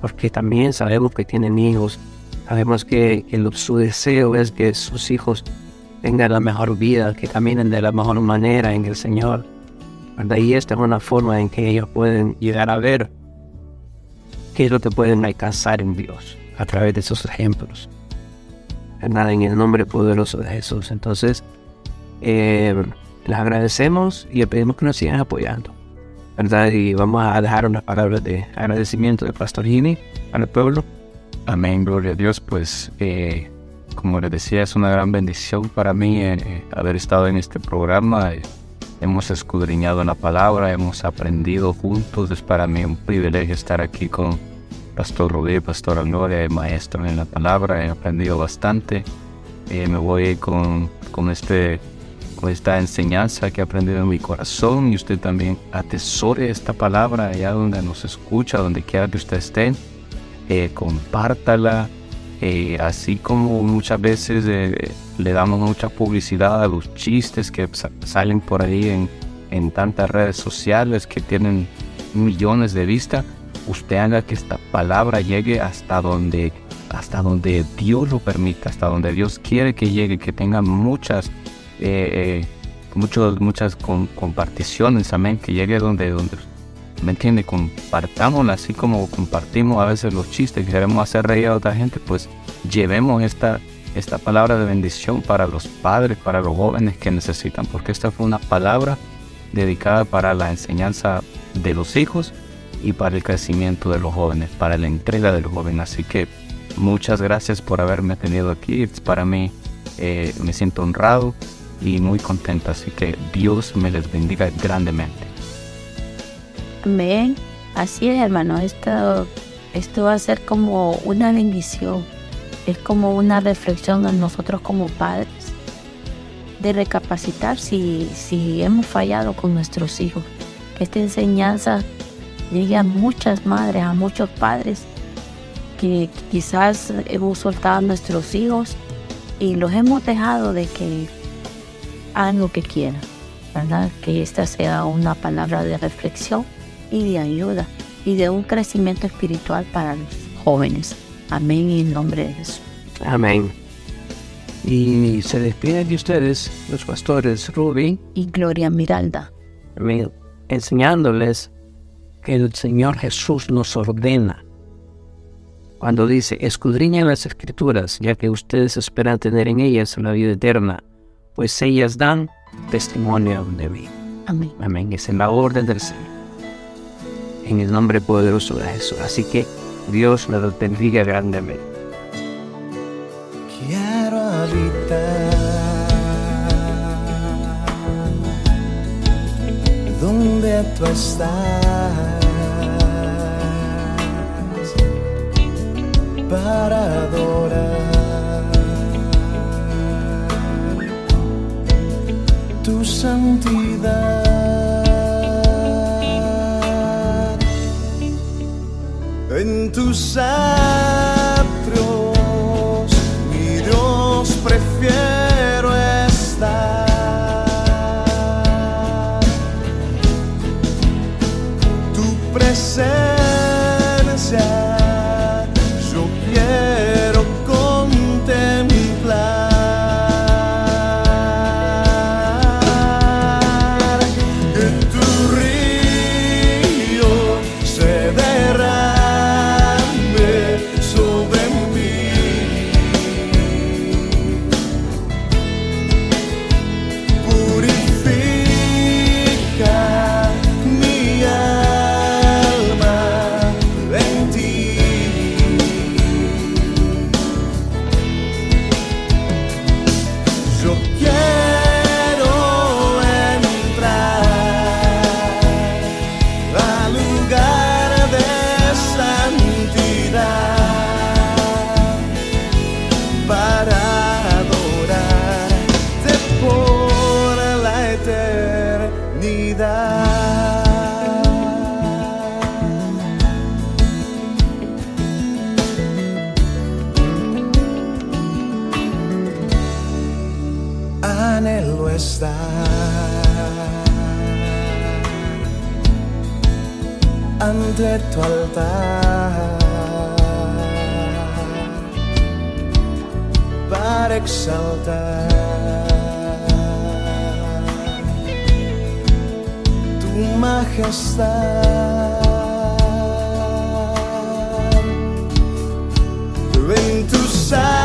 porque también sabemos que tienen hijos Sabemos que, su deseo es que sus hijos tengan la mejor vida, que caminen de la mejor manera en el Señor. Y esta es una forma en que ellos pueden llegar a ver qué es lo que pueden alcanzar en Dios a través de esos ejemplos. En el nombre poderoso de Jesús. Entonces, eh, les agradecemos y les pedimos que nos sigan apoyando. ¿verdad? Y vamos a dejar unas palabras de agradecimiento de Pastor Gini al pueblo. Amén, gloria a Dios. Pues, eh, como les decía, es una gran bendición para mí eh, haber estado en este programa. hemos escudriñado la palabra, hemos aprendido juntos. Es para mí un privilegio estar aquí con Pastor Rubí, Pastor Gloria, maestro en la palabra. He aprendido bastante. Eh, me voy con, con, este, con esta enseñanza que he aprendido en mi corazón y usted también atesore esta palabra allá donde nos escucha, donde quiera que usted esté eh, eh, así como muchas veces eh, le damos mucha publicidad a los chistes que salen por ahí en, en tantas redes sociales que tienen millones de vistas, usted haga que esta palabra llegue hasta donde, hasta donde Dios lo permita, hasta donde Dios quiere que llegue, que tenga muchas, eh, eh, muchos, muchas comparticiones, amén, que llegue donde, donde, ¿me entiende? Compartámosla así como compartimos a veces los chistes, que queremos hacer reír a otra gente, pues llevemos esta, esta palabra de bendición para los padres, para los jóvenes que necesitan, porque esta fue una palabra dedicada para la enseñanza de los hijos y para el crecimiento de los jóvenes, para la entrega de los jóvenes. Así que muchas gracias por haberme tenido aquí. Para mí eh, me siento honrado y muy contento. Así que Dios me les bendiga grandemente. Amén. Así es, hermano. Esto, esto va a ser como una bendición. Es como una reflexión a nosotros como padres de recapacitar si, si hemos fallado con nuestros hijos. Que esta enseñanza llegue a muchas madres, a muchos padres que quizás hemos soltado a nuestros hijos y los hemos dejado de que hagan lo que quieran, ¿verdad? Que esta sea una palabra de reflexión y de ayuda y de un crecimiento espiritual para los jóvenes. Amén en nombre de Jesús. Amén. Y se despiden de ustedes los pastores Ruby y Gloria Miralda. Amén. Enseñándoles que el Señor Jesús nos ordena cuando dice, escudriñen las escrituras, ya que ustedes esperan tener en ellas la vida eterna, pues ellas dan testimonio de mí. Amén. Amén. Es en la orden del Señor. En el nombre poderoso de Jesús. Así que Dios los bendiga grandemente. Quiero habitar donde tú estás para adorar tu santidad. En tus atrios, mi Dios, prefiero estar. para exaltar tu majestad. En tu tus